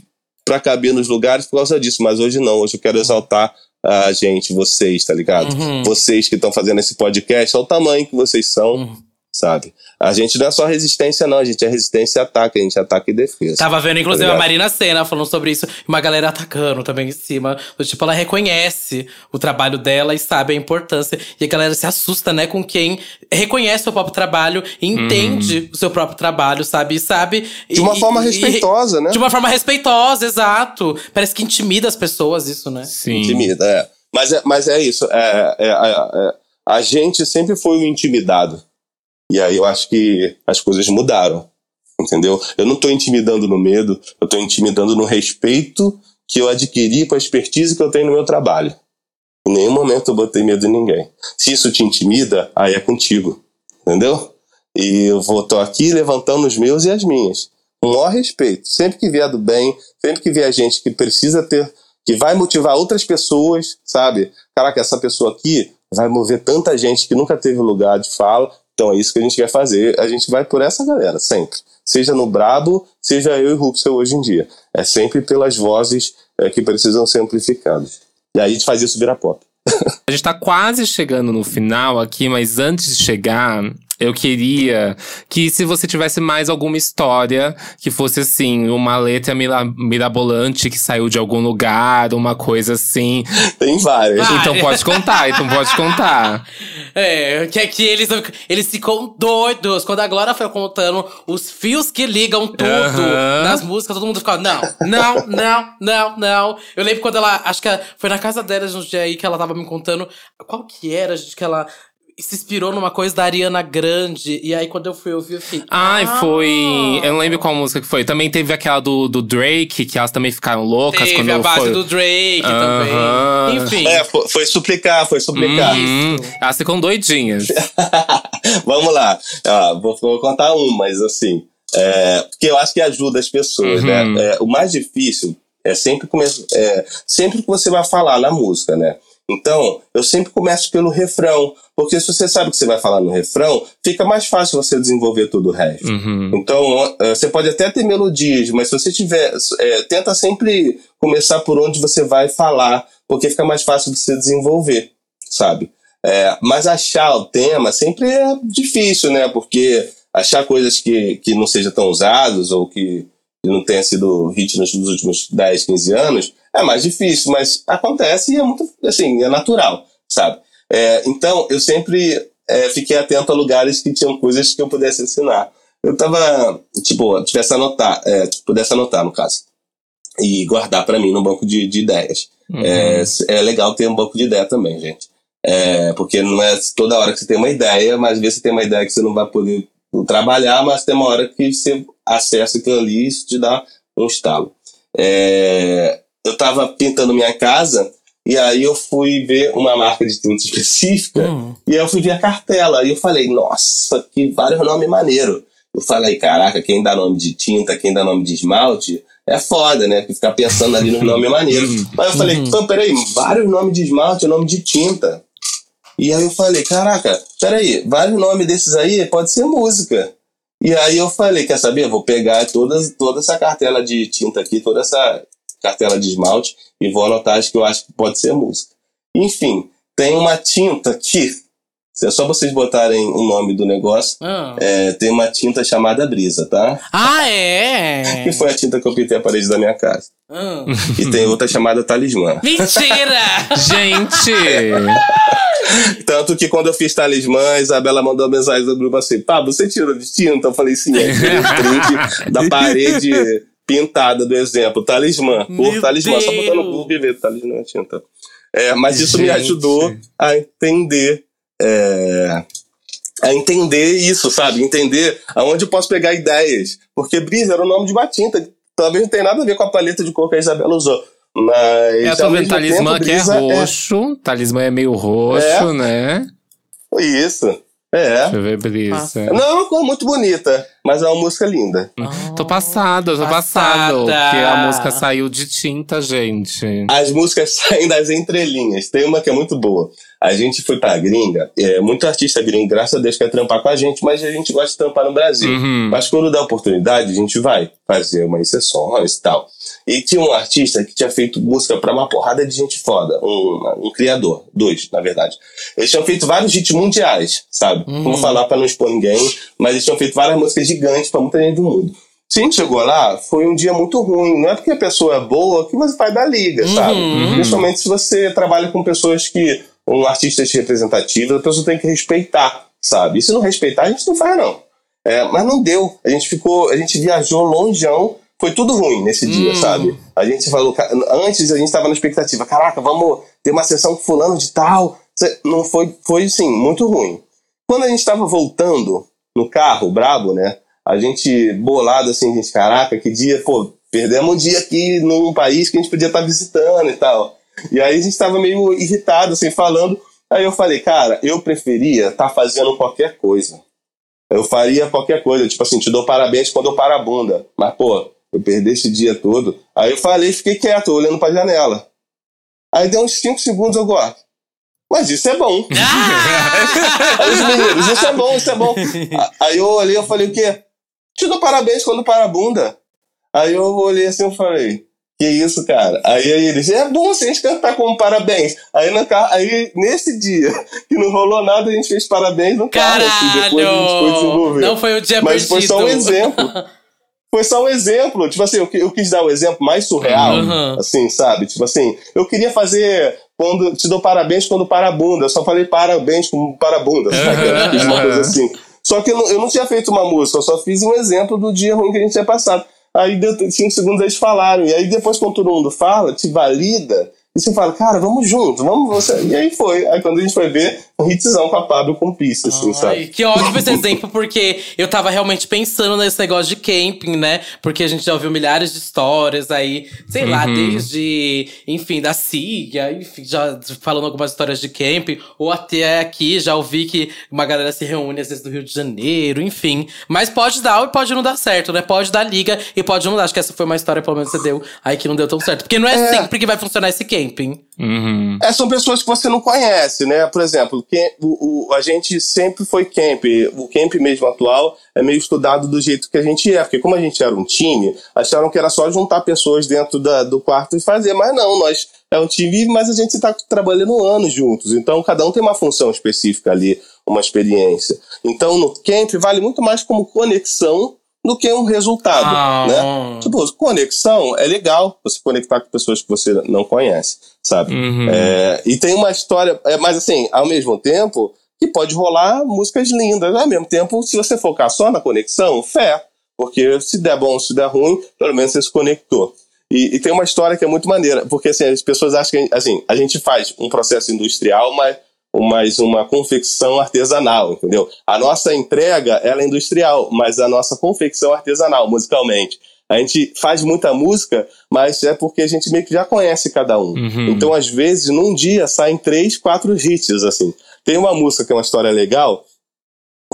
para caber nos lugares por causa disso, mas hoje não. Hoje eu quero exaltar a gente, vocês, tá ligado? Uhum. Vocês que estão fazendo esse podcast, olha o tamanho que vocês são. Uhum sabe? A gente não é só resistência, não. A gente é resistência e ataque. A gente ataca e defesa. Tava vendo, inclusive, tá a Marina Senna falando sobre isso. Uma galera atacando também em cima. Tipo, ela reconhece o trabalho dela e sabe a importância. E a galera se assusta, né, com quem reconhece o próprio trabalho, entende uhum. o seu próprio trabalho, sabe? E sabe. De uma e, forma e, respeitosa, né? De uma forma respeitosa, exato. Parece que intimida as pessoas, isso, né? Sim. Intimida, é. Mas é, mas é isso. É, é, é, é a gente sempre foi o intimidado e aí eu acho que as coisas mudaram, entendeu? Eu não estou intimidando no medo, eu estou intimidando no respeito que eu adquiri com a expertise que eu tenho no meu trabalho. Em nenhum momento eu botei medo em ninguém. Se isso te intimida, aí é contigo, entendeu? E eu vou aqui levantando os meus e as minhas. Com o maior respeito. Sempre que vier do bem, sempre que vier gente que precisa ter, que vai motivar outras pessoas, sabe? Caraca, essa pessoa aqui vai mover tanta gente que nunca teve lugar de fala, então é isso que a gente quer fazer. A gente vai por essa galera, sempre. Seja no Brabo, seja eu e Rupsel hoje em dia. É sempre pelas vozes é, que precisam ser amplificadas. E aí a gente faz isso virar pop. a gente tá quase chegando no final aqui, mas antes de chegar, eu queria que se você tivesse mais alguma história que fosse assim, uma letra mirabolante que saiu de algum lugar, uma coisa assim. Tem várias. Então pode contar, então pode contar. É, que aqui é eles, eles ficam doidos. Quando a Glória foi contando os fios que ligam tudo uhum. nas músicas, todo mundo ficava, não, não, não, não, não. Eu lembro quando ela, acho que foi na casa dela um dia aí que ela tava me contando qual que era, gente, que ela se inspirou numa coisa da Ariana Grande. E aí, quando eu fui ouvir, eu fiquei. Ai, ah! foi. Eu não lembro qual música que foi. Também teve aquela do, do Drake, que elas também ficaram loucas Teve quando a base foi. do Drake Aham. também. Enfim. É, foi, foi suplicar, foi suplicar. Uhum. Elas ficam doidinhas. Vamos lá. Ah, vou, vou contar um, mas assim. É, porque eu acho que ajuda as pessoas, Uhum. né? É, o mais difícil é sempre, come, é sempre que você vai falar na música, né? Então, eu sempre começo pelo refrão. Porque se você sabe que você vai falar no refrão, fica mais fácil você desenvolver todo o resto. Uhum. Então, eh, você pode até ter melodias, mas se você tiver. eh, tenta sempre começar por onde você vai falar, porque fica mais fácil de você desenvolver, sabe? Eh, mas achar o tema sempre é difícil, né? Porque achar coisas que, que não sejam tão usadas ou que, que não tenha sido hit nos, últimos 10, 15 anos é mais difícil, mas acontece e é muito, assim, é natural, sabe? Eh, então, eu sempre eh, fiquei atento a lugares que tinham coisas que eu pudesse ensinar eu tava, tipo, tivesse anotar, é, pudesse anotar, no caso, e guardar pra mim no banco de, de ideias. Uhum. É, é legal ter um banco de ideia também, gente. É, porque não é toda hora que você tem uma ideia, mas às vezes você tem uma ideia que você não vai poder trabalhar, mas tem uma hora que você acessa aquilo ali e isso te dá um estalo. É, eu tava pintando minha casa e aí eu fui ver uma marca de tinta específica Hum. e aí eu fui ver a cartela e eu falei, nossa, que vários nomes maneiro. Eu falei, caraca, quem dá nome de tinta, quem dá nome de esmalte, é foda, né? Porque ficar pensando ali no nome maneiro. Mas eu falei, pô, peraí, vários nomes de esmalte, nome de tinta. E aí eu falei, caraca, peraí, vários nomes desses aí pode ser música. E aí eu falei, quer saber? Vou pegar todas, toda essa cartela de tinta aqui, toda essa cartela de esmalte e vou anotar as que eu acho que pode ser música. Enfim, tem uma tinta aqui. É só vocês botarem o nome do negócio. Ah. É, tem uma tinta chamada Brisa, tá? Ah, é? Que foi a tinta que eu pintei a parede da minha casa. Ah. E tem outra chamada Talismã. Mentira! Gente! Tanto que quando eu fiz Talismã, a Isabela mandou uma mensagem do grupo assim: pá, você tirou de tinta? Eu falei: sim, é print da parede pintada do exemplo. Talismã. Por Talismã. Só botar no Deus. Google e ver Talismã é tinta. É, mas isso me Gente. ajudou a entender. É, a entender isso, sabe? Entender aonde eu posso pegar ideias. Porque Brisa era o nome de uma tinta. Talvez não tenha nada a ver com a paleta de cor que a Isabela usou. Mas. É, mesmo talismã tempo, que é Brisa roxo. Talismã é meio roxo, É. né? Isso. É. Deixa eu ver brisa. Não é uma cor muito bonita, mas é uma música linda. Tô passada, tô Passada. passado. Porque a música saiu de tinta, gente. As músicas saem das entrelinhas. Tem uma que é muito boa. A gente foi pra gringa, é, muito artista gringo, graças a Deus, quer trampar com a gente, mas a gente gosta de trampar no Brasil. Uhum. Mas quando dá oportunidade, a gente vai fazer umas sessões e tal. E tinha um artista que tinha feito música pra uma porrada de gente foda. Um, um criador, dois, na verdade. Eles tinham feito vários hits mundiais, sabe? Não vou falar pra não expor ninguém, mas eles tinham feito várias músicas gigantes pra muita gente do mundo. Se a gente chegou lá, foi um dia muito ruim. Não é porque a pessoa é boa que você vai dar liga, sabe? Principalmente se você trabalha com pessoas que. um artistas representativos, a pessoa tem que respeitar, sabe? E se não respeitar, a gente não faz, não. É, mas não deu. A gente ficou, a gente viajou longeão. Foi tudo ruim nesse dia, sabe? A gente falou, antes a gente tava na expectativa, caraca, vamos ter uma sessão com fulano de tal. Não foi, foi sim, muito ruim. Quando a gente tava voltando no carro, brabo, né? A gente bolado assim, gente, caraca, que dia, pô, perdemos um dia aqui num país que a gente podia estar visitando e tal. E aí a gente tava meio irritado, assim, falando. Aí eu falei, cara, eu preferia estar fazendo qualquer coisa. Eu faria qualquer coisa, tipo assim, te dou parabéns quando eu paro a bunda. Mas, pô, eu perdi esse dia todo. Aí eu falei, fiquei quieto, olhando pra janela. Aí deu uns 5 segundos eu gosto. Mas isso é bom. Aí os meninos, isso é bom, isso é bom. Aí eu olhei e falei, o quê? Te dou parabéns quando para a bunda. Aí eu olhei assim e falei, que isso, cara? Aí, eles, é bom se a gente cantar como parabéns. Aí, na, aí nesse dia, que não rolou nada, a gente fez parabéns no carro. assim, depois a gente foi desenvolver. Não foi o dia Mas perdido. foi só um exemplo. Foi só um exemplo. Tipo assim, eu, eu quis dar o exemplo mais surreal. Uhum. Assim, sabe? Tipo assim, eu queria fazer quando te dou parabéns quando para a bunda. Eu só falei parabéns como para a bunda. sabe? Fiz uma coisa assim. Só que eu não, eu não tinha feito uma música, eu só fiz um exemplo do dia ruim que a gente tinha passado. Aí deu cinco segundos eles falaram. E aí depois, quando todo mundo fala, te valida. E você fala, cara, vamos junto, vamos você. E aí foi. Aí quando a gente foi ver, um hitzão com a Pablo com pista, assim, Ai, sabe? Que ótimo esse exemplo, porque eu tava realmente pensando nesse negócio de camping, né? Porque a gente já ouviu milhares de histórias aí, sei lá, Uhum. desde, enfim, da CIA, enfim, já falando algumas histórias de camping, ou até aqui já ouvi que uma galera se reúne às vezes no Rio de Janeiro, enfim. Mas pode dar ou pode não dar certo, né? Pode dar liga e pode não dar. Acho que essa foi uma história, pelo menos, que você deu aí que não deu tão certo. Porque não é, É. sempre que vai funcionar esse camping. Uhum. É, são pessoas que você não conhece, né? Por exemplo, o, o- a gente sempre foi camp. O camp mesmo atual é meio estudado do jeito que a gente é. Porque como a gente era um time, acharam que era só juntar pessoas dentro da- do quarto e fazer. Mas não, nós é um time, mas a gente está trabalhando anos juntos. Então, cada um tem uma função específica ali, uma experiência. Então, no camp, vale muito mais como conexão do que um resultado, Ah. né? Tipo, conexão é legal você conectar com pessoas que você não conhece, sabe? Uhum. É, e tem uma história, é, mas assim, ao mesmo tempo, que pode rolar músicas lindas. Ao mesmo tempo, se você focar só na conexão, fé. Porque se der bom, se der ruim, pelo menos você se conectou. E, e tem uma história que é muito maneira, porque assim, as pessoas acham que assim, a gente faz um processo industrial, mas, mas uma confecção artesanal, entendeu? A nossa entrega ela é industrial, mas a nossa confecção é artesanal, musicalmente. A gente faz muita música, mas é porque a gente meio que já conhece cada um. Uhum. Então, às vezes, num dia saem três, quatro hits, assim. Tem uma música que é uma história legal,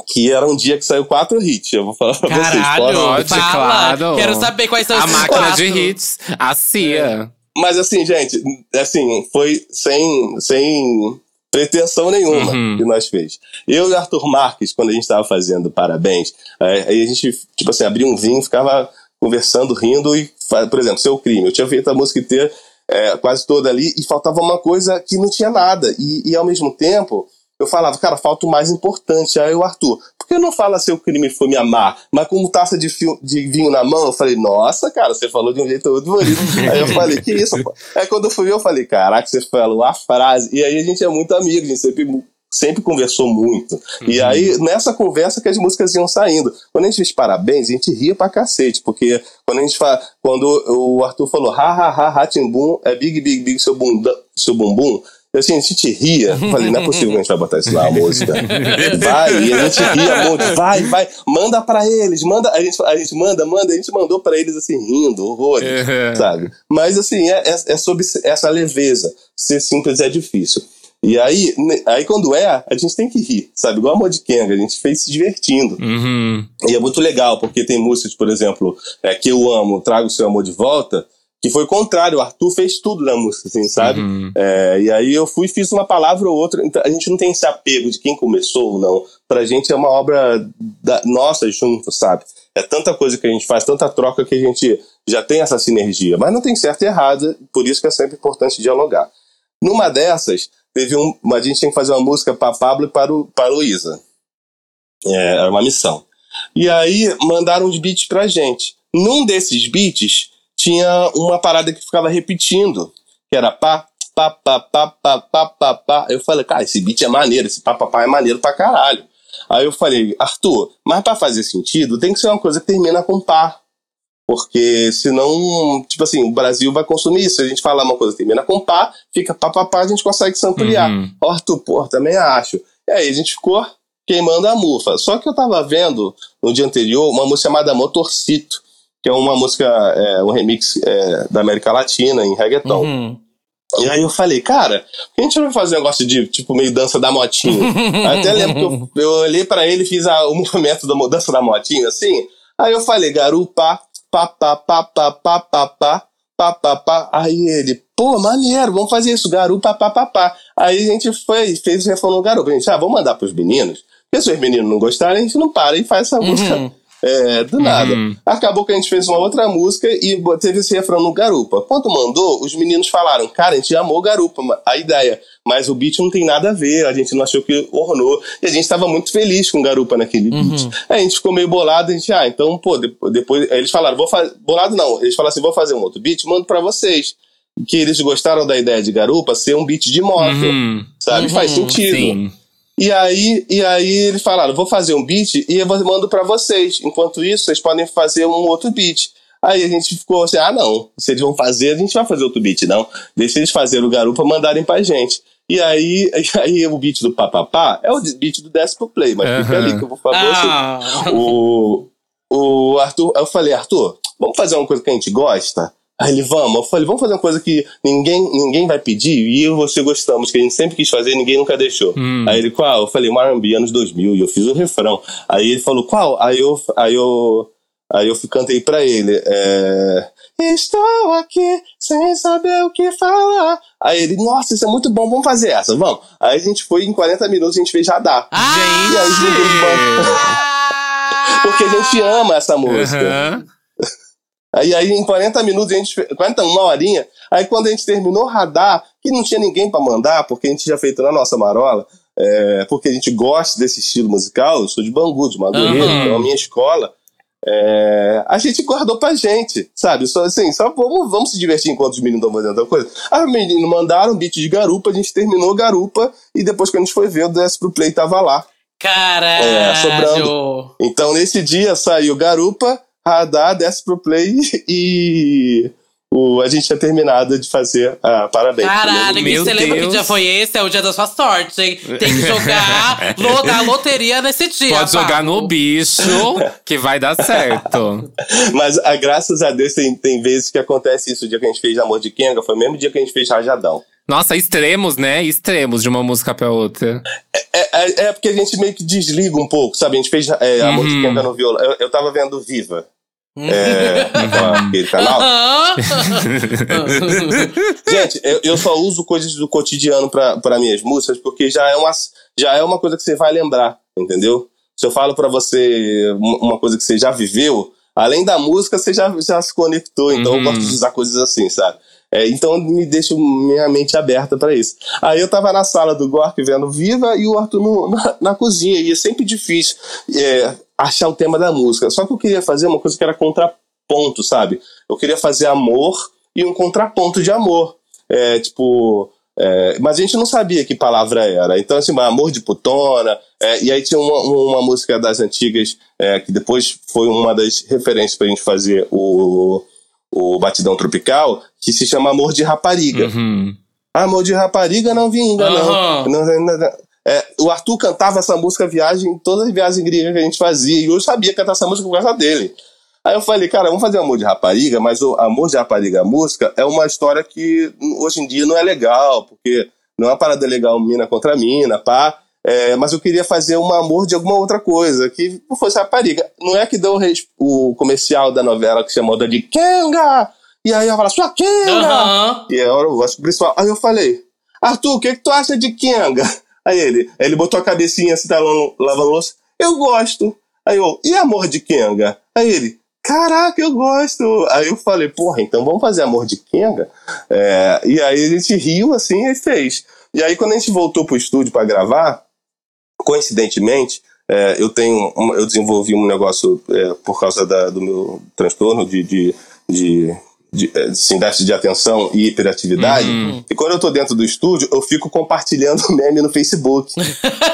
que era um dia que saiu quatro hits. Eu vou falar pra vocês. Caralho? Pode, fala. claro. Quero saber quais são A esses máquina quatro. de hits, a CIA. Mas assim, gente, assim, foi sem, sem pretensão nenhuma Uhum. que nós fez. Eu e Arthur Marques, quando a gente estava fazendo parabéns, é, aí a gente, tipo assim, abria um vinho, ficava conversando, rindo e, por exemplo, Seu Crime. Eu tinha feito a música inteira, é, quase toda ali, e faltava uma coisa que não tinha nada. E, e ao mesmo tempo, eu falava, cara, falta o mais importante. Aí o Arthur, por que não fala seu crime foi me amar? Mas com taça de, fio- de vinho na mão, eu falei, nossa, cara, você falou de um jeito muito bonito. aí eu falei, que isso, pô? Aí quando eu fui eu falei, caraca, você falou a frase. E aí a gente é muito amigo, a gente sempre, sempre conversou muito. E aí, nessa conversa que as músicas iam saindo. Quando a gente fez parabéns, a gente ria pra cacete, porque quando a gente fala, quando o Arthur falou, ha, ha, ha, ha, timbum, é big, big, big, seu, bunda, seu bumbum, eu, assim, a gente ria. Eu falei, não é possível que a gente vai botar isso na música. Vai, e a gente ria muito. Vai, vai, manda pra eles, manda. A gente, a gente manda, manda. A gente mandou pra eles assim, rindo, horrores, Uhum. sabe? Mas assim, é, é, é sobre essa leveza. Ser simples é difícil. E aí, aí quando é, a gente tem que rir, sabe? Igual a Amor de Kenga, a gente fez se divertindo. Uhum. E é muito legal, porque tem músicas, por exemplo, é, que eu amo, Trago o Seu Amor de Volta, que foi o contrário, o Arthur fez tudo na música, assim, sabe? Uhum. É, e aí eu fui e fiz uma palavra ou outra. Então, a gente não tem esse apego de quem começou ou não. Pra gente é uma obra da, nossa junto, sabe? É tanta coisa que a gente faz, tanta troca que a gente já tem essa sinergia. Mas não tem certo e errado, por isso que é sempre importante dialogar. Numa dessas, teve um, a gente tinha que fazer uma música para Pablo e para, o, para Luísa. É, era uma missão. E aí mandaram uns beats pra gente. Num desses beats tinha uma parada que ficava repetindo, que era pá, pá, pá, pá, pá, pá, pá, pá. Eu falei, cara, esse beat é maneiro, esse pá, pá, pá é maneiro pra caralho. Aí eu falei, Arthur, mas pra fazer sentido tem que ser uma coisa que termina com pá. Porque senão, tipo assim, o Brasil vai consumir isso. Se a gente falar uma coisa que termina com pá, fica pá, pá, pá, a gente consegue se ampliar. Uhum. Ó, Arthur, pô, também acho. E aí a gente ficou queimando a mufa. Só que eu tava vendo no dia anterior uma música chamada Motorcito, que é uma música, é, um remix é, da América Latina em reggaeton. Uhum. E aí eu falei, cara, por que a gente não vai fazer um negócio de, tipo, meio dança da motinha? Até lembro que eu, eu olhei pra ele e fiz a- o movimento da dança da motinha, assim. Aí eu falei, garupa, pá, pá, pá, pá, pá, pá, pá, pá, pá, pá. Aí ele, pô, maneiro, vamos fazer isso, garupa, pá, pá, pá. Aí a gente foi, fez o refrão no garupa. A gente, ah, vamos mandar pros meninos. Porque se os meninos não gostarem, a gente não para e faz essa música é, do nada. Uhum. Acabou que a gente fez uma outra música e teve esse refrão no Garupa. Quando mandou, os meninos falaram, cara, a gente amou Garupa, a ideia, mas o beat não tem nada a ver, a gente não achou que ornou. E a gente estava muito feliz com Garupa naquele beat. Aí a gente ficou meio bolado, a gente, ah, então, pô, depois, aí eles falaram, vou fazer, bolado não, eles falaram assim, vou fazer um outro beat, mando pra vocês. Que eles gostaram da ideia de Garupa ser um beat de moto, Uhum. sabe? Faz sentido. Sim. E aí, e aí eles falaram, vou fazer um beat e eu mando pra vocês. Enquanto isso, vocês podem fazer um outro beat. Aí a gente ficou assim, ah não, se eles vão fazer, a gente vai fazer outro beat, não. Deixa eles fazerem o garupa mandarem pra gente. E aí, e aí o beat do papapá é o beat do Décimo Play, mas Aham. fica ali que eu vou falar assim. Ah. O, o Arthur, eu falei, Arthur, vamos fazer uma coisa que a gente gosta? Aí ele, vamos. Eu falei, vamos fazer uma coisa que ninguém, ninguém vai pedir e eu e você gostamos, que a gente sempre quis fazer e ninguém nunca deixou. Hum. Aí ele, qual? Eu falei, R&B anos 2000 e eu fiz o refrão. Aí ele falou, qual? Aí eu, aí eu, aí eu cantei pra ele, é... Estou aqui sem saber o que falar. Aí ele, nossa, isso é muito bom, vamos fazer essa, vamos. Aí a gente foi, em 40 minutos a gente fez Radar. Ah! E aí, gente, Porque a gente ama essa música. Aham. Aí, aí em 40 minutos, a gente fez, 40, uma horinha, aí quando a gente terminou o radar, que não tinha ninguém pra mandar, porque a gente já feito na nossa marola, é, porque a gente gosta desse estilo musical, eu sou de Bangu, de Madureira, Aham. então a minha escola, é, a gente guardou pra gente, sabe? Só assim, só vamos, vamos se divertir enquanto os meninos estão fazendo outra coisa. Aí os meninos mandaram um beat de garupa, a gente terminou garupa, e depois que a gente foi ver, o DS pro Play tava lá. Caralho! É, sobrando. Então, nesse dia, saiu Garupa, Radar, desce pro play e o, a gente tinha terminado de fazer a parabéns. Caralho, que Meu você lembra que Deus. dia foi esse? É o dia da sua sorte, hein? Tem que jogar, lo- dar loteria nesse dia. Pode jogar no bicho, que vai dar certo. Mas, ah, graças a Deus, tem, tem vezes que acontece isso. O dia que a gente fez Amor de Kenga foi o mesmo dia que a gente fez Rajadão. Nossa, extremos, né? Extremos de uma música pra outra. É, é, é porque a gente meio que desliga um pouco, sabe? A gente fez é, Amor de Uhum. Kenga no violão. Eu, eu tava vendo Viva. É, aquele canal. Aham. Gente, eu, eu só uso coisas do cotidiano pra pra minhas músicas porque já é, uma, já é uma coisa que você vai lembrar, entendeu? Se eu falo pra você uma coisa que você já viveu, além da música, você já, já se conectou. Então eu Uhum. gosto de usar coisas assim, sabe? É, então me deixa minha mente aberta pra isso. Aí eu tava na sala do Gork vendo Viva e o Arthur no- na, na cozinha. E é sempre difícil é, achar o tema da música. Só que eu queria fazer uma coisa que era contraponto, sabe? Eu queria fazer amor e um contraponto de amor. É, tipo. é, mas a gente não sabia que palavra era. Então, assim, amor de putona. é, e aí tinha uma, uma música das antigas, é, que depois foi uma das referências pra gente fazer o, o Batidão Tropical, que se chama Amor de Rapariga. Uhum. Amor de rapariga não vinga, não. não, não, não, não. É, o Arthur cantava essa música viagem, todas as viagens gringas que a gente fazia, e eu sabia cantar essa música por causa dele. Aí eu falei, cara, vamos fazer Amor de Rapariga, mas o Amor de Rapariga, a música, é uma história que hoje em dia não é legal, porque não é uma parada legal mina contra mina, pá. É, mas eu queria fazer um amor de alguma outra coisa, que não fosse rapariga. Não é que deu o, o comercial da novela que chamou da de Kenga! E aí ela fala, sua Kenga! Aham. E era o gosto principal. Aí eu falei, Arthur, o que, que tu acha de Kenga? Aí ele, aí ele botou a cabecinha assim, tá lavando, louça. Eu gosto. Aí eu, e amor de Kenga? Aí ele, caraca, eu gosto. Aí eu falei, porra, então vamos fazer amor de Kenga? É, e aí a gente riu assim e fez. E aí quando a gente voltou pro estúdio pra gravar, coincidentemente, é, eu tenho, eu desenvolvi um negócio é, por causa da- do meu transtorno de, de, de, de, é, assim, déficit de atenção e hiperatividade. Uhum. E quando eu tô dentro do estúdio, eu fico compartilhando meme no Facebook,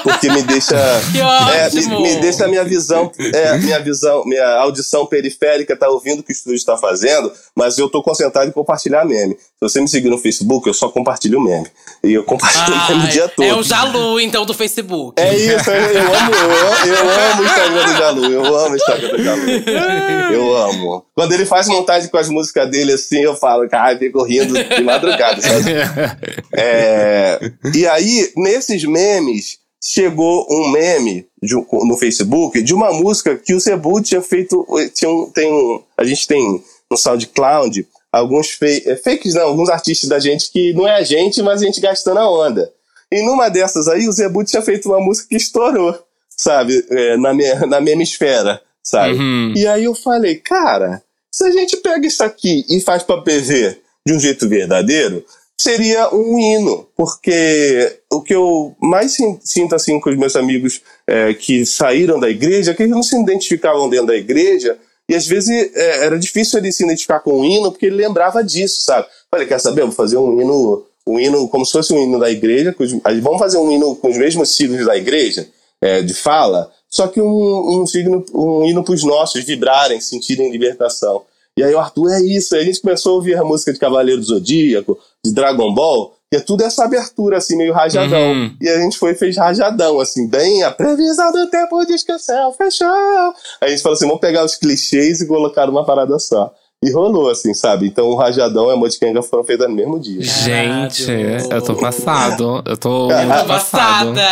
porque me deixa é, me, me deixa a minha visão, é, minha visão, minha audição periférica tá ouvindo o que o estúdio está fazendo, mas eu tô concentrado em compartilhar meme. Se você me seguir no Facebook, eu só compartilho meme. E eu compartilho meme o dia todo. É o Jalu, então, do Facebook. É isso, eu, eu amo, eu, amo- eu amo o Instagram do Jalu, eu amo o Instagram do Jalu. Eu amo. Quando ele faz montagem com as músicas dele assim, eu falo, cara, fico rindo de madrugada, sabe? É, e aí, nesses memes, chegou um meme de no Facebook de uma música que o Cebu tinha feito. Tinha um, tem um, a gente tem no SoundCloud alguns fe- é, fakes, não, alguns artistas da gente que não é a gente, mas a gente gastando a onda. E numa dessas aí, o Zebu tinha feito uma música que estourou, sabe? É, na, minha, na minha hemisfera, sabe? Uhum. E aí eu falei, cara, se a gente pega isso aqui e faz pra PV de um jeito verdadeiro, seria um hino, porque o que eu mais sin- sinto assim com os meus amigos é, que saíram da igreja é que eles não se identificavam dentro da igreja e às vezes é, era difícil ele se identificar com o hino porque ele lembrava disso, sabe? Falei, quer saber? Eu vou fazer um hino, um hino como se fosse um hino da igreja, os- vamos fazer um hino com os mesmos signos da igreja, é, de fala, só que um, um, signo, um hino para os nossos vibrarem, sentirem libertação. E aí o Arthur é isso. Aí a gente começou a ouvir a música de Cavaleiro do Zodíaco, de Dragon Ball, que é tudo essa abertura, assim, meio rajadão. Uhum. E a gente foi e fez rajadão, assim, bem a previsão do tempo diz que o céu fechou. Aí a gente falou assim, vamos pegar os clichês e colocar numa parada só. E rolou, assim, sabe? Então o Rajadão e a Motikenga foram feitas no mesmo dia. Gente, eu tô passado. Eu tô muito. Passada!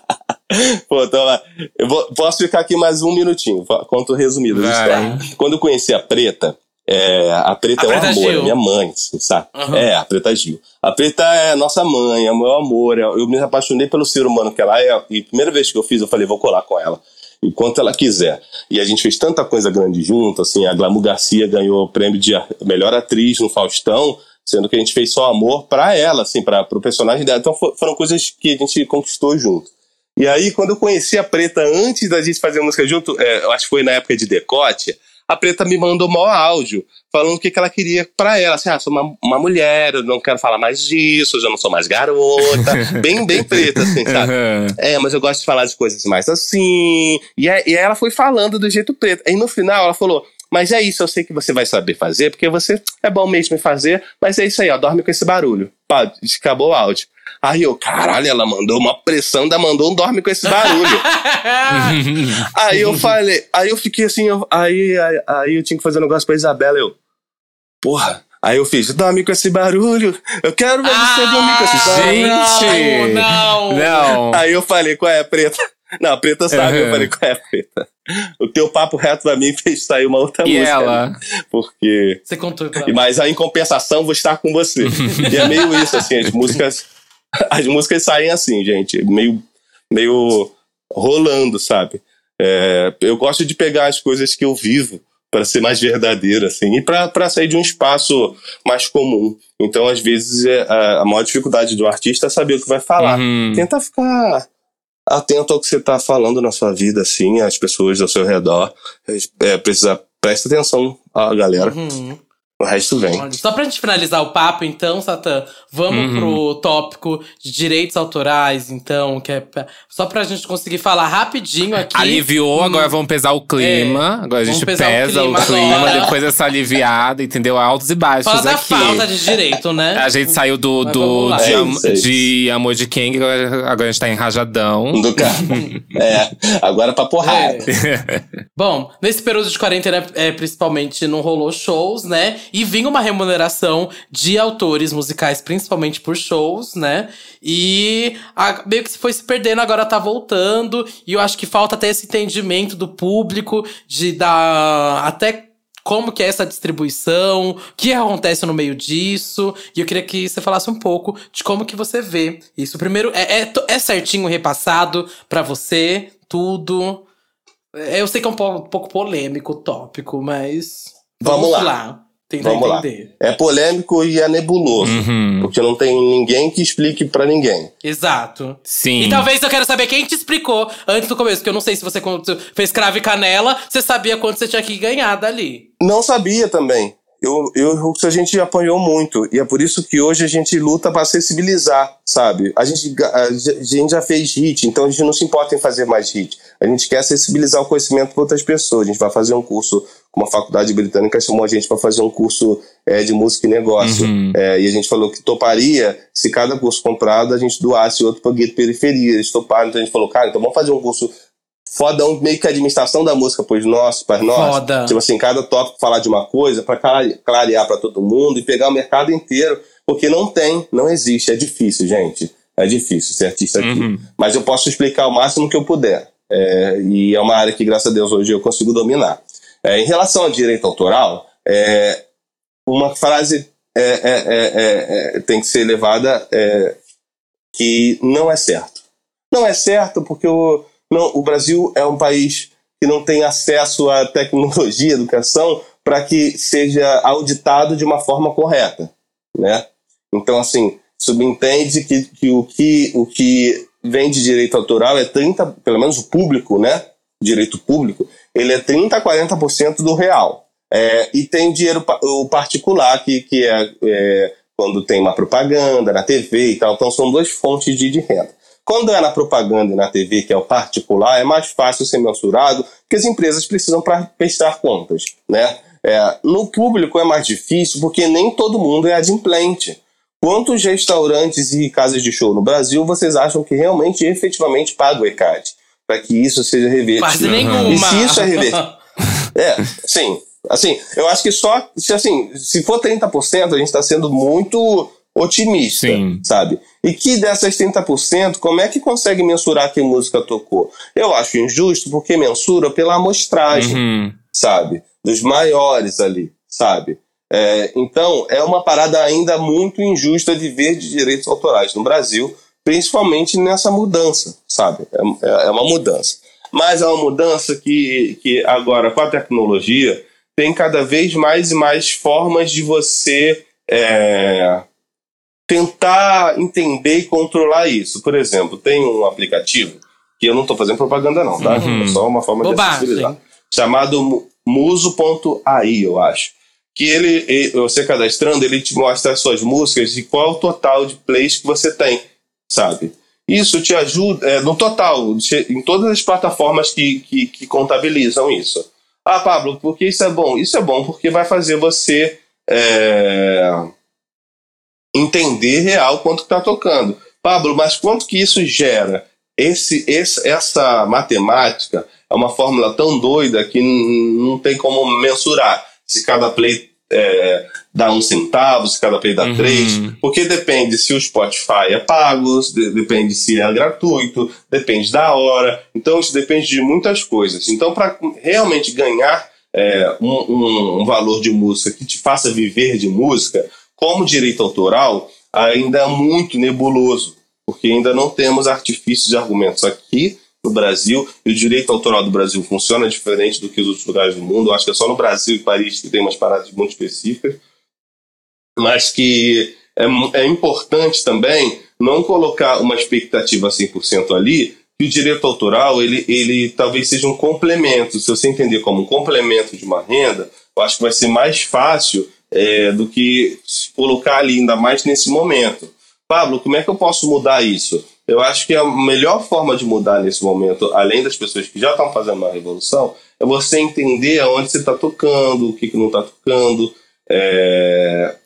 Pô, então lá. Eu vou, posso ficar aqui mais um minutinho, conto resumido. da Vai. história. Quando eu conheci a Preta, é, a Preta A é um Preta amor, Gil. é minha mãe, assim, sabe? Uhum. É, a Preta Gil. A Preta é nossa mãe, é o meu amor. é- Eu me apaixonei pelo ser humano que ela é. E a primeira vez que eu fiz, eu falei, vou colar com ela. Enquanto ela quiser. E a gente fez tanta coisa grande junto, assim, a Glamour Garcia ganhou o prêmio de melhor atriz no Faustão, sendo que a gente fez só amor pra ela, assim, para pro personagem dela. Então fo- foram coisas que a gente conquistou junto. E aí, quando eu conheci a Preta, antes da gente fazer a música junto, é, eu acho que foi na época de Decote, a Preta me mandou maior áudio, falando o que, que ela queria pra ela. Assim, ah, sou uma, uma mulher, eu não quero falar mais disso, eu já não sou mais garota. bem, bem preta, assim, sabe? Uhum. É, mas eu gosto de falar de coisas mais assim. E, aí, e aí ela foi falando do jeito preto. Aí no final ela falou: Mas é isso, eu sei que você vai saber fazer, porque você é bom mesmo em fazer, mas é isso aí, ó, dorme com esse barulho. Pá, acabou o áudio. Aí eu, caralho, ela mandou uma pressão, ainda mandou um dorme com esse barulho. aí eu falei, aí eu fiquei assim, eu- aí, aí, aí eu tinha que fazer um negócio pra Isabela, eu, porra. Aí eu fiz, dorme com esse barulho, eu quero ver você dormir com esse barulho. Ah, Gente! Não, não! Não. Aí eu falei, qual é a preta? Não, a preta sabe, eu Uhum. falei, qual é a preta? O teu papo reto pra mim fez sair uma outra E música. ela? né? Porque. Você contou pra e- Mas aí, em compensação, vou estar com você. e é meio isso, assim, as músicas. As músicas saem assim, gente, meio, meio rolando, sabe? É, eu gosto de pegar as coisas que eu vivo para ser mais verdadeiro, assim, e para sair de um espaço mais comum. Então, às vezes, é, a, a maior dificuldade do artista é saber o que vai falar Uhum. tenta ficar atento ao que você está falando na sua vida, assim, as pessoas ao seu redor. É, precisa, presta atenção a galera. Uhum. O resto vem. Olha, Só pra gente finalizar o papo, então, Satã, vamos Uhum. pro tópico de direitos autorais, então, que é pra- só pra gente conseguir falar rapidinho aqui. Aliviou, agora vamos pesar o clima. agora a gente o pesa o clima clima, agora. depois essa aliviada, entendeu? Altos e baixos Fala da aqui. falta de direito, né? A gente saiu do, do de, É am- é de Amor de King, agora, a gente tá em Rajadão. Do cara. é, agora pra porrada. É. Bom, nesse período de quarentena, é, principalmente, não rolou shows, né? E vinha uma remuneração de autores musicais, principalmente por shows, né? E a- meio que se foi se perdendo, agora tá voltando. E eu acho que falta até esse entendimento do público, de dar até como que é essa distribuição, o que acontece no meio disso. E eu queria que você falasse um pouco de como que você vê isso. Primeiro, é, é, é certinho repassado pra você, tudo. É, Eu sei que é um pouco, um pouco polêmico o tópico, mas. Vamos lá. Tentar Vamos lá. entender. É polêmico e é nebuloso. Uhum. Porque não tem ninguém que explique pra ninguém. Exato. Sim. E talvez eu quero saber quem te explicou antes do começo, porque eu não sei se você quando fez cravo e canela, você sabia quanto você tinha que ganhar dali. Não sabia também. Eu, eu, a gente apanhou muito. E é por isso que hoje a gente luta para sensibilizar, sabe? A gente, a gente já fez hit, então a gente não se importa em fazer mais hit. A gente quer sensibilizar o conhecimento para outras pessoas. A gente vai fazer um curso, uma faculdade britânica chamou a gente para fazer um curso é, de música e negócio. Uhum. É, e a gente falou que toparia se cada curso comprado a gente doasse outro para guia de periferia. Eles toparam, então a gente falou, cara, então vamos fazer um curso fodão, meio que a administração da música pros nossos, para nós. Foda. Tipo assim, cada tópico falar de uma coisa para clarear para todo mundo e pegar o mercado inteiro, porque não tem, não existe, é difícil, gente. É difícil ser artista aqui. Uhum. Mas eu posso explicar o máximo que eu puder. É, e é uma área que, graças a Deus, hoje eu consigo dominar. É, em relação ao direito autoral, é, uma frase é, é, é, é, tem que ser levada que não é certo. Não é certo porque o, não, o Brasil é um país que não tem acesso à tecnologia, educação, para que seja auditado de uma forma correta, né? Então, assim, subentende que, que, o, que o que vem de direito autoral é 30, pelo menos o público, né? Direito público, ele é 30 a 40% do real. É, e tem dinheiro o particular, que, que é, é quando tem uma propaganda na TV e tal. Então, são duas fontes de, de renda. Quando é na propaganda e na TV, que é o particular, é mais fácil ser mensurado, porque as empresas precisam pra prestar contas, né? É, no público é mais difícil, porque nem todo mundo é adimplente. Quantos restaurantes e casas de show no Brasil vocês acham que realmente efetivamente pagam o ECAD? Para que isso seja revertido. Quase nenhuma. E se isso é revertido. é, sim. Assim, eu acho que só. Se, assim, se for 30%, a gente está sendo muito otimista, Sim. sabe? E que dessas 30%, como é que consegue mensurar que música tocou? Eu acho injusto porque mensura pela amostragem, Uhum. sabe? Dos maiores ali, sabe? É, então, é uma parada ainda muito injusta de ver de direitos autorais no Brasil, principalmente nessa mudança, sabe? É, é- é uma mudança. Mas é uma mudança que, que agora, com a tecnologia, tem cada vez mais e mais formas de você é, tentar entender e controlar isso. Por exemplo, tem um aplicativo que eu não estou fazendo propaganda não, tá? Uhum. É só uma forma de acessibilizar. Chamado Mu- Muso.ai, eu acho. Que ele, ele- você cadastrando, ele te mostra as suas músicas e qual é o total de plays que você tem, sabe? Isso te ajuda, é, no total, em todas as plataformas que, que, que contabilizam isso. Ah, Pablo, por que isso é bom? Isso é bom porque vai fazer você é, entender real quanto que tá tocando. Pablo, mas quanto que isso gera? Esse, esse, essa matemática é uma fórmula tão doida que não tem como mensurar se cada play é, dá um centavo, se cada play dá Uhum. três, porque depende se o Spotify é pago, de- depende se é gratuito, depende da hora, então isso depende de muitas coisas. Então, para realmente ganhar é, um, um- um valor de música que te faça viver de música, como direito autoral, ainda é muito nebuloso, porque ainda não temos artifícios de argumentos aqui no Brasil, e o direito autoral do Brasil funciona diferente do que os outros lugares do mundo. Eu acho que é só no Brasil e Paris que tem umas paradas muito específicas, mas que é, é importante também não colocar uma expectativa 100% ali, que o direito autoral ele, ele talvez seja um complemento. Se você entender como um complemento de uma renda, eu acho que vai ser mais fácil é, do que colocar ali, ainda mais nesse momento. Pablo, como é que eu posso mudar isso? Eu acho que a melhor forma de mudar nesse momento, além das pessoas que já estão fazendo uma revolução, é você entender aonde você está tocando, o que, que não está tocando, é,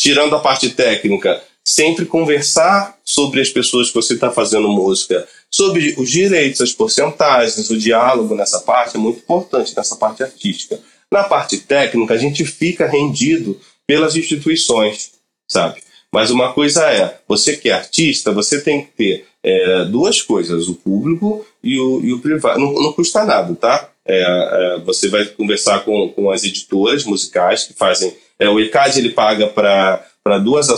tirando a parte técnica, sempre conversar sobre as pessoas que você está fazendo música, sobre os direitos, as porcentagens, o diálogo nessa parte é muito importante, nessa parte artística. Na parte técnica, a gente fica rendido pelas instituições, sabe? Mas uma coisa é, você que é artista, você tem que ter é, duas coisas, o público e o, e o privado. Não, não custa nada, tá? É, é, você vai conversar com, com as editoras musicais que fazem. É, o ECAD ele paga para para duas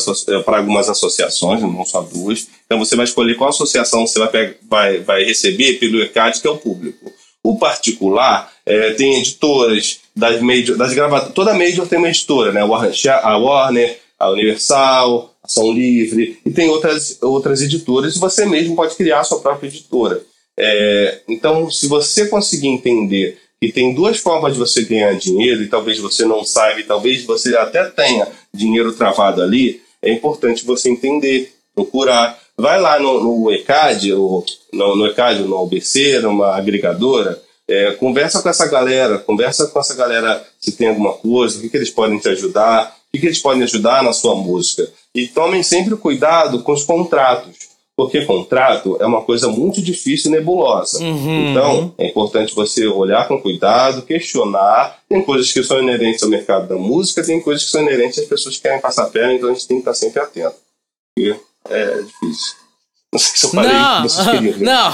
para algumas associações, não só duas. Então você vai escolher qual associação você vai, pegar, vai, vai receber pelo ECAD, que é o público. O particular é, tem editoras das major, das gravadoras. Toda major tem uma editora, né? A Warner, a Universal, a Som Livre, e tem outras, outras editoras, você mesmo pode criar a sua própria editora. É, então, se você conseguir entender que tem duas formas de você ganhar dinheiro, e talvez você não saiba, e talvez você até tenha dinheiro travado ali, é importante você entender, procurar. Vai lá no, no ECAD, ou no, no ECAD, no OBC, numa agregadora, é, conversa com essa galera, conversa com essa galera se tem alguma coisa, o que, que eles podem te ajudar, o que, que eles podem ajudar na sua música. E tomem sempre cuidado com os contratos, porque contrato é uma coisa muito difícil e nebulosa. Uhum. Então, é importante você olhar com cuidado, questionar. Tem coisas que são inerentes ao mercado da música, tem coisas que são inerentes às pessoas que querem passar perna, então a gente tem que estar sempre atento. Porque é difícil. Não sei se eu falei Não, não.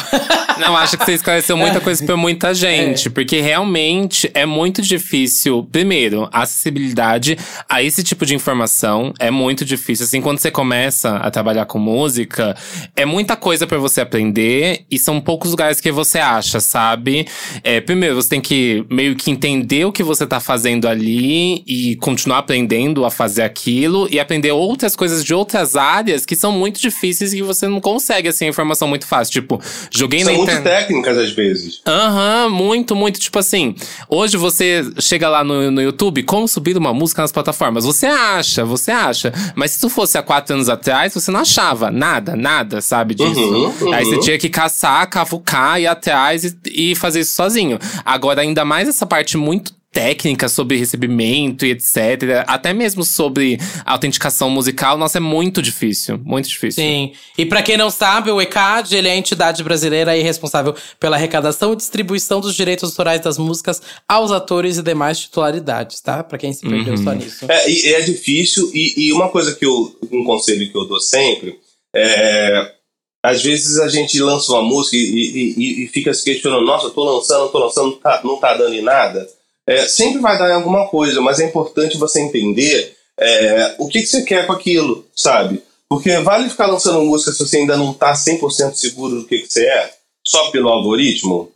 Não, acho que você esclareceu muita coisa pra muita gente. Porque realmente é muito difícil. Primeiro, a acessibilidade a esse tipo de informação é muito difícil. Assim, quando você começa a trabalhar com música, é muita coisa pra você aprender e são poucos lugares que você acha, sabe? É, primeiro, você tem que meio que entender o que você tá fazendo ali e continuar aprendendo a fazer aquilo e aprender outras coisas de outras áreas que são muito difíceis e que você não consegue assim a informação muito fácil. Tipo, joguei São na muito internet. técnicas às vezes. Aham, muito, muito. Tipo assim, hoje você chega lá no, no YouTube, como subir uma música nas plataformas. Você acha, você acha. Mas se tu fosse há quatro anos atrás, você não achava nada, nada, sabe disso. Uhum, uhum. Aí você tinha que caçar, cavucar, ir atrás e, e fazer isso sozinho. Agora, ainda mais essa parte muito técnica sobre recebimento e etc. Até mesmo sobre autenticação musical, nossa, é muito difícil. Muito difícil. Sim. E para quem não sabe, o ECAD ele é a entidade brasileira e responsável pela arrecadação e distribuição dos direitos autorais das músicas aos atores e demais titularidades, tá? Para quem se perdeu uhum. só nisso. É, e é difícil, e, e, uma coisa que eu. Um conselho que eu dou sempre é. Às vezes a gente lança uma música e, e, e fica se questionando, nossa, tô lançando, tô lançando, não tá, não tá dando em nada. É, sempre vai dar em alguma coisa, mas é importante você entender é, o que, que você quer com aquilo, sabe? Porque vale ficar lançando música se você ainda não está 100% seguro do que, que você é, só pelo algoritmo?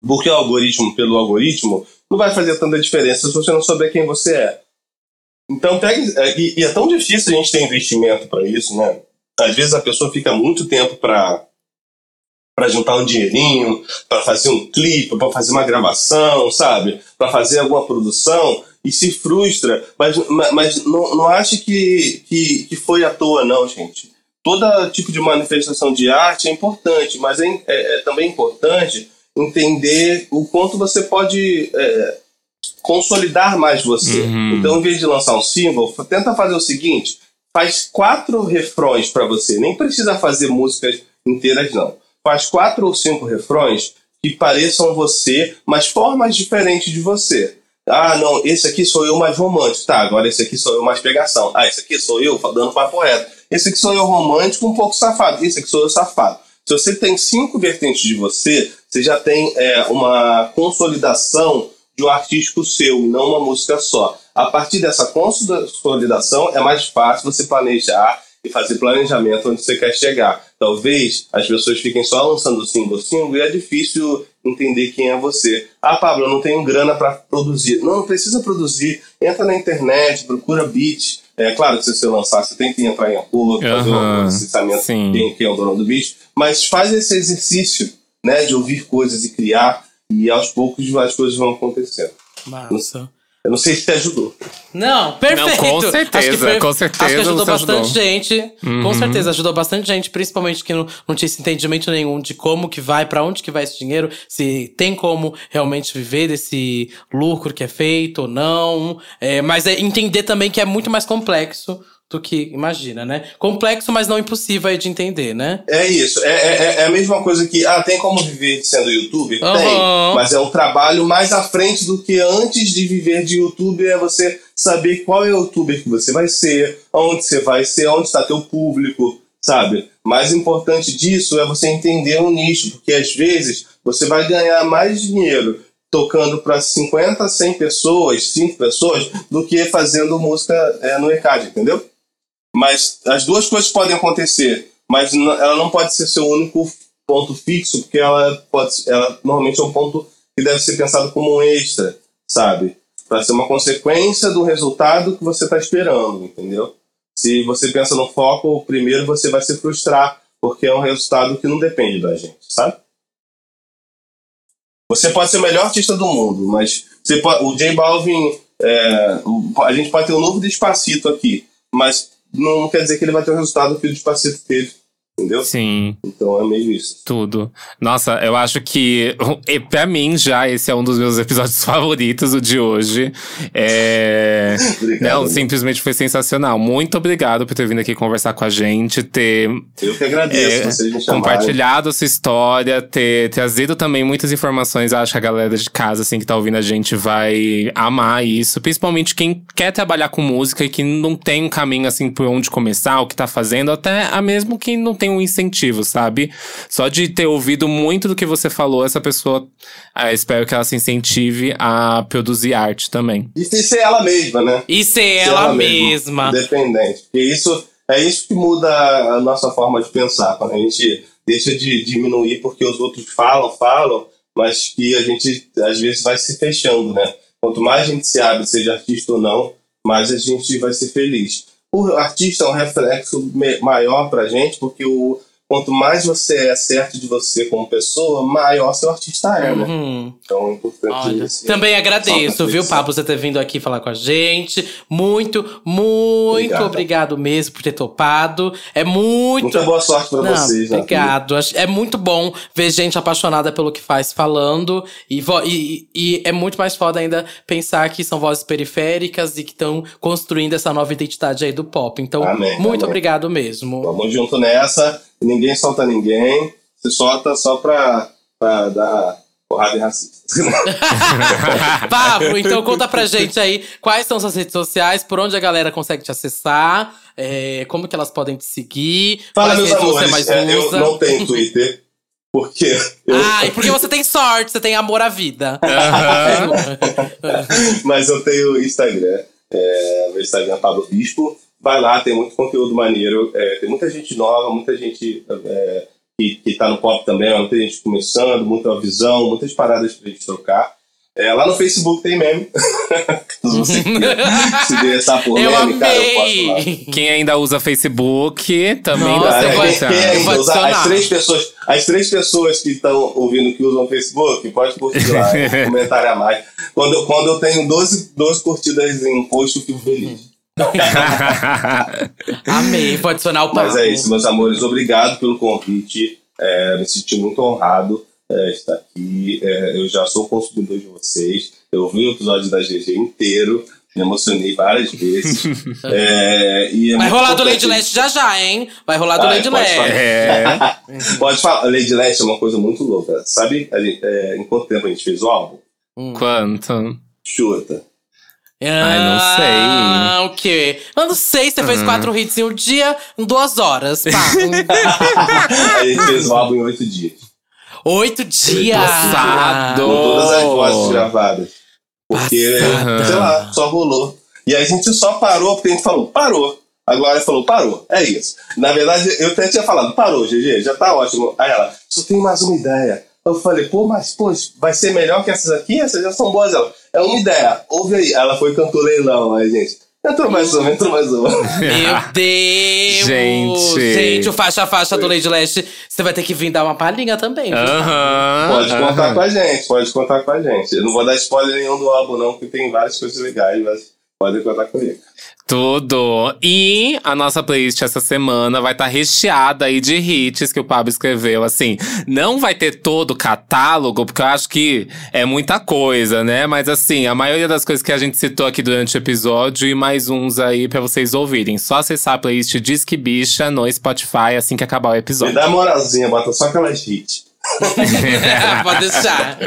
Porque o algoritmo, pelo algoritmo, não vai fazer tanta diferença se você não souber quem você é. Então, pegue, é, e, e é tão difícil a gente ter investimento para isso, né? Às vezes a pessoa fica muito tempo para para juntar um dinheirinho, para fazer um clipe, para fazer uma gravação, sabe? Para fazer alguma produção e se frustra. Mas, mas não, não ache que, que, que foi à toa, não, gente. Todo tipo de manifestação de arte é importante, mas é, é, é também importante entender o quanto você pode é, consolidar mais você. Uhum. Então, em vez de lançar um single, tenta fazer o seguinte: faz quatro refrões para você. Nem precisa fazer músicas inteiras, não faz quatro ou cinco refrões que pareçam você, mas formas diferentes de você. Ah, não, esse aqui sou eu mais romântico. Tá, agora esse aqui sou eu mais pegação. Ah, esse aqui sou eu dando papo reto. Esse aqui sou eu romântico, um pouco safado. Esse aqui sou eu safado. Se você tem cinco vertentes de você, você já tem é, uma consolidação de um artístico seu, não uma música só. A partir dessa consolidação, é mais fácil você planejar e fazer planejamento onde você quer chegar. Talvez as pessoas fiquem só lançando single, single e é difícil entender quem é você. Ah, Pablo, eu não tenho grana para produzir. Não, não precisa produzir. Entra na internet, procura beat. É claro que se você lançar, você tem que entrar em acordo, uhum, fazer um licenciamento quem, quem é o dono do beat. Mas faz esse exercício né, de ouvir coisas e criar, e aos poucos as coisas vão acontecendo. Massa. Eu não sei se ajudou. Não, perfeito. Não, com certeza, foi, com certeza. Acho que ajudou bastante ajudou. gente. Uhum. Com certeza, ajudou bastante gente, principalmente que não, não tinha esse entendimento nenhum de como que vai, para onde que vai esse dinheiro, se tem como realmente viver desse lucro que é feito ou não. É, mas é entender também que é muito mais complexo do que imagina, né? Complexo, mas não impossível de entender, né? É isso. É, é, é, a mesma coisa que, ah, tem como viver sendo youtuber? Uhum. Tem. Mas é um trabalho mais à frente do que antes de viver de youtuber é você saber qual é o youtuber que você vai ser, onde você vai ser, onde está teu público, sabe? Mais importante disso é você entender o um nicho, porque às vezes você vai ganhar mais dinheiro tocando para 50, 100 pessoas, 5 pessoas, do que fazendo música é, no ECAD, entendeu? Mas as duas coisas podem acontecer, mas ela não pode ser seu único ponto fixo, porque ela pode, ela normalmente é um ponto que deve ser pensado como um extra, sabe? Para ser uma consequência do resultado que você está esperando, entendeu? Se você pensa no foco, primeiro você vai se frustrar, porque é um resultado que não depende da gente, sabe? Você pode ser o melhor artista do mundo, mas você pode, o J Balvin, é, a gente pode ter um novo Despacito aqui, mas não quer dizer que ele vai ter o resultado que o Despacito teve. Entendeu? Sim. Então é meio isso. Tudo. Nossa, eu acho que, pra mim, já esse é um dos meus episódios favoritos, o de hoje. É. obrigado, Não, simplesmente foi sensacional. Muito obrigado por ter vindo aqui conversar com a gente, ter. Eu que agradeço é, vocês Compartilhado sua história, ter trazido também muitas informações. Acho que a galera de casa, assim, que tá ouvindo a gente vai amar isso. Principalmente quem quer trabalhar com música e que não tem um caminho, assim, por onde começar, o que tá fazendo, até a mesmo quem não tem tem um incentivo, sabe? Só de ter ouvido muito do que você falou, essa pessoa, ah, espero que ela se incentive a produzir arte também. E ser ela mesma, né? E ser, ser ela, ela, mesma. Independente. Porque isso é isso que muda a nossa forma de pensar. Quando a gente deixa de diminuir porque os outros falam, falam, mas que a gente às vezes vai se fechando, né? Quanto mais a gente se abre, seja artista ou não, mais a gente vai ser feliz o artista é um reflexo maior para a gente, porque o, quanto mais você é certo de você como pessoa, maior seu artista é, né? Uhum. Então é importante Olha, assim, também agradeço, viu. Pablo, você ter vindo aqui falar com a gente. Muito, muito Obrigado. obrigado mesmo por ter topado. É muito. Muita boa sorte pra Não, vocês, né? obrigado. É muito bom ver gente apaixonada pelo que faz falando. E, vo- e- e é muito mais foda ainda pensar que são vozes periféricas e que estão construindo essa nova identidade aí do pop. Então, Amém, muito amém. obrigado mesmo. Vamos junto nessa. Ninguém solta ninguém. Se solta só pra, pra dar porrada em racista. Pablo, então conta pra gente aí quais são suas redes sociais, por onde a galera consegue te acessar, é, como que elas podem te seguir, Fala, meus amores. mais é, eu não tenho Twitter. Porque eu, Ah, e porque você tem sorte, você tem amor à vida. Mas eu tenho Instagram. É, meu Instagram é Pablo Bispo. Vai lá, tem muito conteúdo maneiro. É, tem muita gente nova, muita gente é, que, que tá no pop também, muita gente começando, muita visão, muitas paradas pra gente trocar. É, lá no Facebook tem meme. Se você se interessar por Eu meme, cara, eu posto lá. amei! Quem ainda usa Facebook também Nossa, dá pra vou- botar. Quem ainda usa- as três pessoas, as três pessoas que estão ouvindo que usam Facebook, pode curtir lá, um comentário a mais. Quando, eu- quando eu tenho 12, 12 curtidas em post, eu fico feliz. Amei, vou adicionar o Pablo. Mas é isso, meus amores. Obrigado pelo convite. É, me senti muito honrado é, estar aqui. É, eu já sou consumidor de vocês. Eu vi o episódio da GG inteiro. Me emocionei várias vezes. É, e é Vai rolar do Lady Leste já já, hein? Vai rolar do Ai, Lady pode Leste. falar. É. Pode falar. Lady Leste é uma coisa muito louca. Sabe a gente- é, em quanto tempo a gente fez o álbum? Quanto? Chuta. Ai, não sei. Ah, o quê? Eu não sei, você Hum. fez quatro hits em um dia, em duas horas. Pá. a gente fez o álbum em oito dias. Oito dias! Passado. Com todas as vozes gravadas. Porque, Passada. sei lá, só rolou. E a gente só parou porque a gente falou, parou. A Glória falou, parou. É isso. Na verdade, eu até tinha falado, parou, GG, já tá ótimo. Aí ela, só tem mais uma ideia. Eu falei, pô, mas pô, vai ser melhor que essas aqui? Essas já são boas. Ela, é uma ideia. Ouve aí. Ela foi cantou leilão. Aí, gente, entrou mais uma, entrou mais uma. Meu Deus! Gente. Gente, o faixa-faixa do Lady Leste, você vai ter que vir dar uma palhinha também. viu? Aham. Pode contar aham. com a gente, pode contar com a gente. Eu não vou dar spoiler nenhum do álbum, não, porque tem várias coisas legais, mas pode contar comigo. Tudo. E a nossa playlist essa semana vai estar recheada aí de hits que o Pablo escreveu. Assim, não vai ter todo o catálogo, porque eu acho que é muita coisa, né? Mas assim, a maioria das coisas que a gente citou aqui durante o episódio e mais uns aí pra vocês ouvirem. Só acessar a playlist Disque Bicha no Spotify assim que acabar o Me episódio. dá moralzinha, bota só aquelas hits. Pode deixar.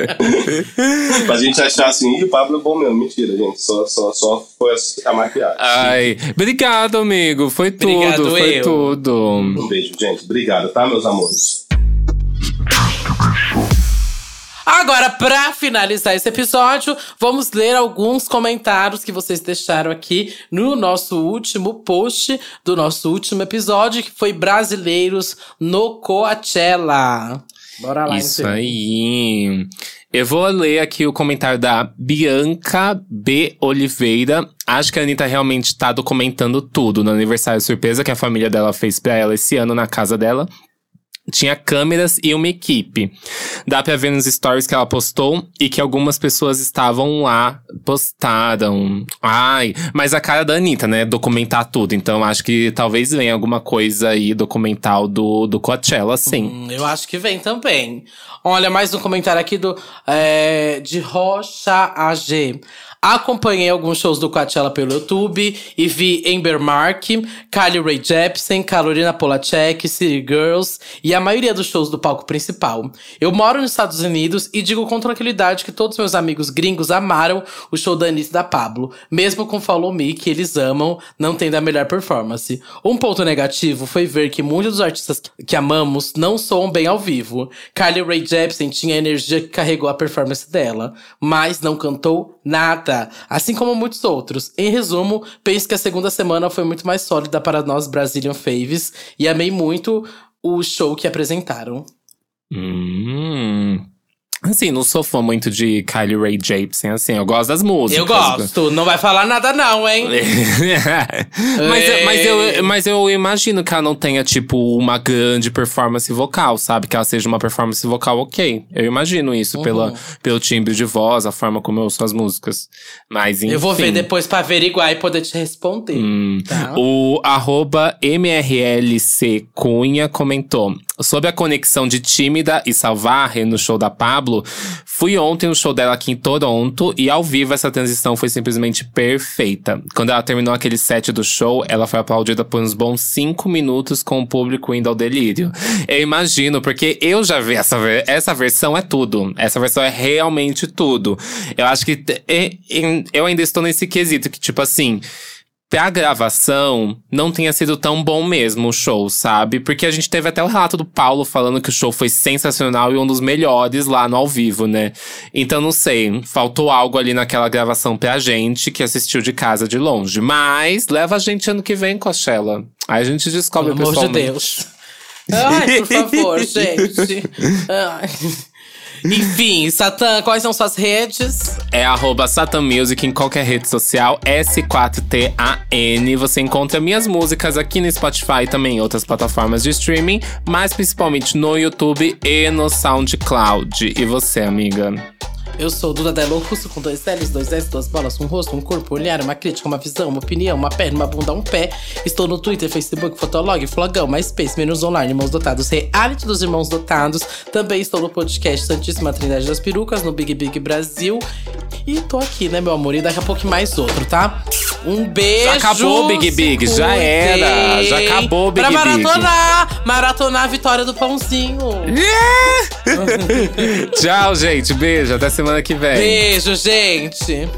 pra gente achar assim, o Pablo é bom mesmo. Mentira, gente. Só, só, só foi a maquiagem. Ai, obrigado, amigo. Foi tudo, Obrigado, foi eu. tudo. Um beijo, gente. Obrigado, tá, meus amores? Agora, pra finalizar esse episódio, vamos ler alguns comentários que vocês deixaram aqui no nosso último post do nosso último episódio, que foi Brasileiros no Coachella. Bora lá, Isso então. aí. Eu vou ler aqui o comentário da Bianca B. Oliveira. Acho que a Anitta realmente tá documentando tudo no aniversário surpresa que a família dela fez pra ela esse ano na casa dela. Tinha câmeras e uma equipe. Dá pra ver nos stories que ela postou e que algumas pessoas estavam lá, postaram. Ai, mas a cara da Anitta, né? Documentar tudo. Então acho que talvez venha alguma coisa aí documental do, do Coachella, sim. Hum, eu acho que vem também. Olha, mais um comentário aqui do é, de Rocha AG. Acompanhei alguns shows do Coachella pelo YouTube e vi Amber Mark, Kylie Rae Jepsen, Carolina Polachek, City Girls e a maioria dos shows do palco principal. Eu moro nos Estados Unidos e digo com tranquilidade que todos meus amigos gringos amaram o show da Anitta e da Pablo, mesmo com Follow Me, que eles amam, não tendo a melhor performance. Um ponto negativo foi ver que muitos dos artistas que amamos não soam bem ao vivo. Kylie Rae Jepsen tinha a energia que carregou a performance dela, mas não cantou nada, assim como muitos outros. Em resumo, penso que a segunda semana foi muito mais sólida para nós Brazilian Faves e amei muito o show que apresentaram. Hum. Assim, não sou fã muito de Kylie Ray Jepsen, assim, eu gosto das músicas. Eu gosto, não vai falar nada não, hein? mas, mas, eu, mas eu imagino que ela não tenha, tipo, uma grande performance vocal, sabe? Que ela seja uma performance vocal ok. Eu imagino isso uhum. pela, pelo timbre de voz, a forma como eu ouço as músicas. Mas enfim. Eu vou ver depois pra averiguar e poder te responder. Hum. Tá? O arroba MRLC Cunha comentou. Sobre a conexão de Tímida e Salvarre no show da Pablo, fui ontem no show dela aqui em Toronto e ao vivo essa transição foi simplesmente perfeita. Quando ela terminou aquele set do show, ela foi aplaudida por uns bons cinco minutos com o público indo ao delírio. Eu imagino, porque eu já vi essa, essa versão é tudo. Essa versão é realmente tudo. Eu acho que eu ainda estou nesse quesito que, tipo assim pra gravação não tenha sido tão bom mesmo o show, sabe? Porque a gente teve até o relato do Paulo falando que o show foi sensacional e um dos melhores lá no ao vivo, né? Então não sei, faltou algo ali naquela gravação pra gente que assistiu de casa de longe. Mas leva a gente ano que vem, Coachella. Aí a gente descobre Pelo amor de Deus. Ai, por favor, gente. Ai. Enfim, Satã, quais são suas redes? É arroba Satan Music em qualquer rede social, S4TAN. Você encontra minhas músicas aqui no Spotify e também em outras plataformas de streaming, mas principalmente no YouTube e no SoundCloud. E você, amiga? Eu sou Duda Delo Russo, com dois L's, dois S, duas bolas, um rosto, um corpo, um olhar, uma crítica, uma visão, uma opinião, uma perna, uma bunda, um pé. Estou no Twitter, Facebook, Fotolog, Flogão, MySpace, Menos Online, Irmãos Dotados, Reality dos Irmãos Dotados. Também estou no podcast Santíssima Trindade das Perucas, no Big Big Brasil. E tô aqui, né, meu amor? E daqui a pouco mais outro, tá? Um beijo. Já acabou o Big Big, já era. Já acabou o Big Big. Pra maratonar, maratonar a vitória do pãozinho. Tchau, gente. Beijo. Até semana que vem. Beijo, gente.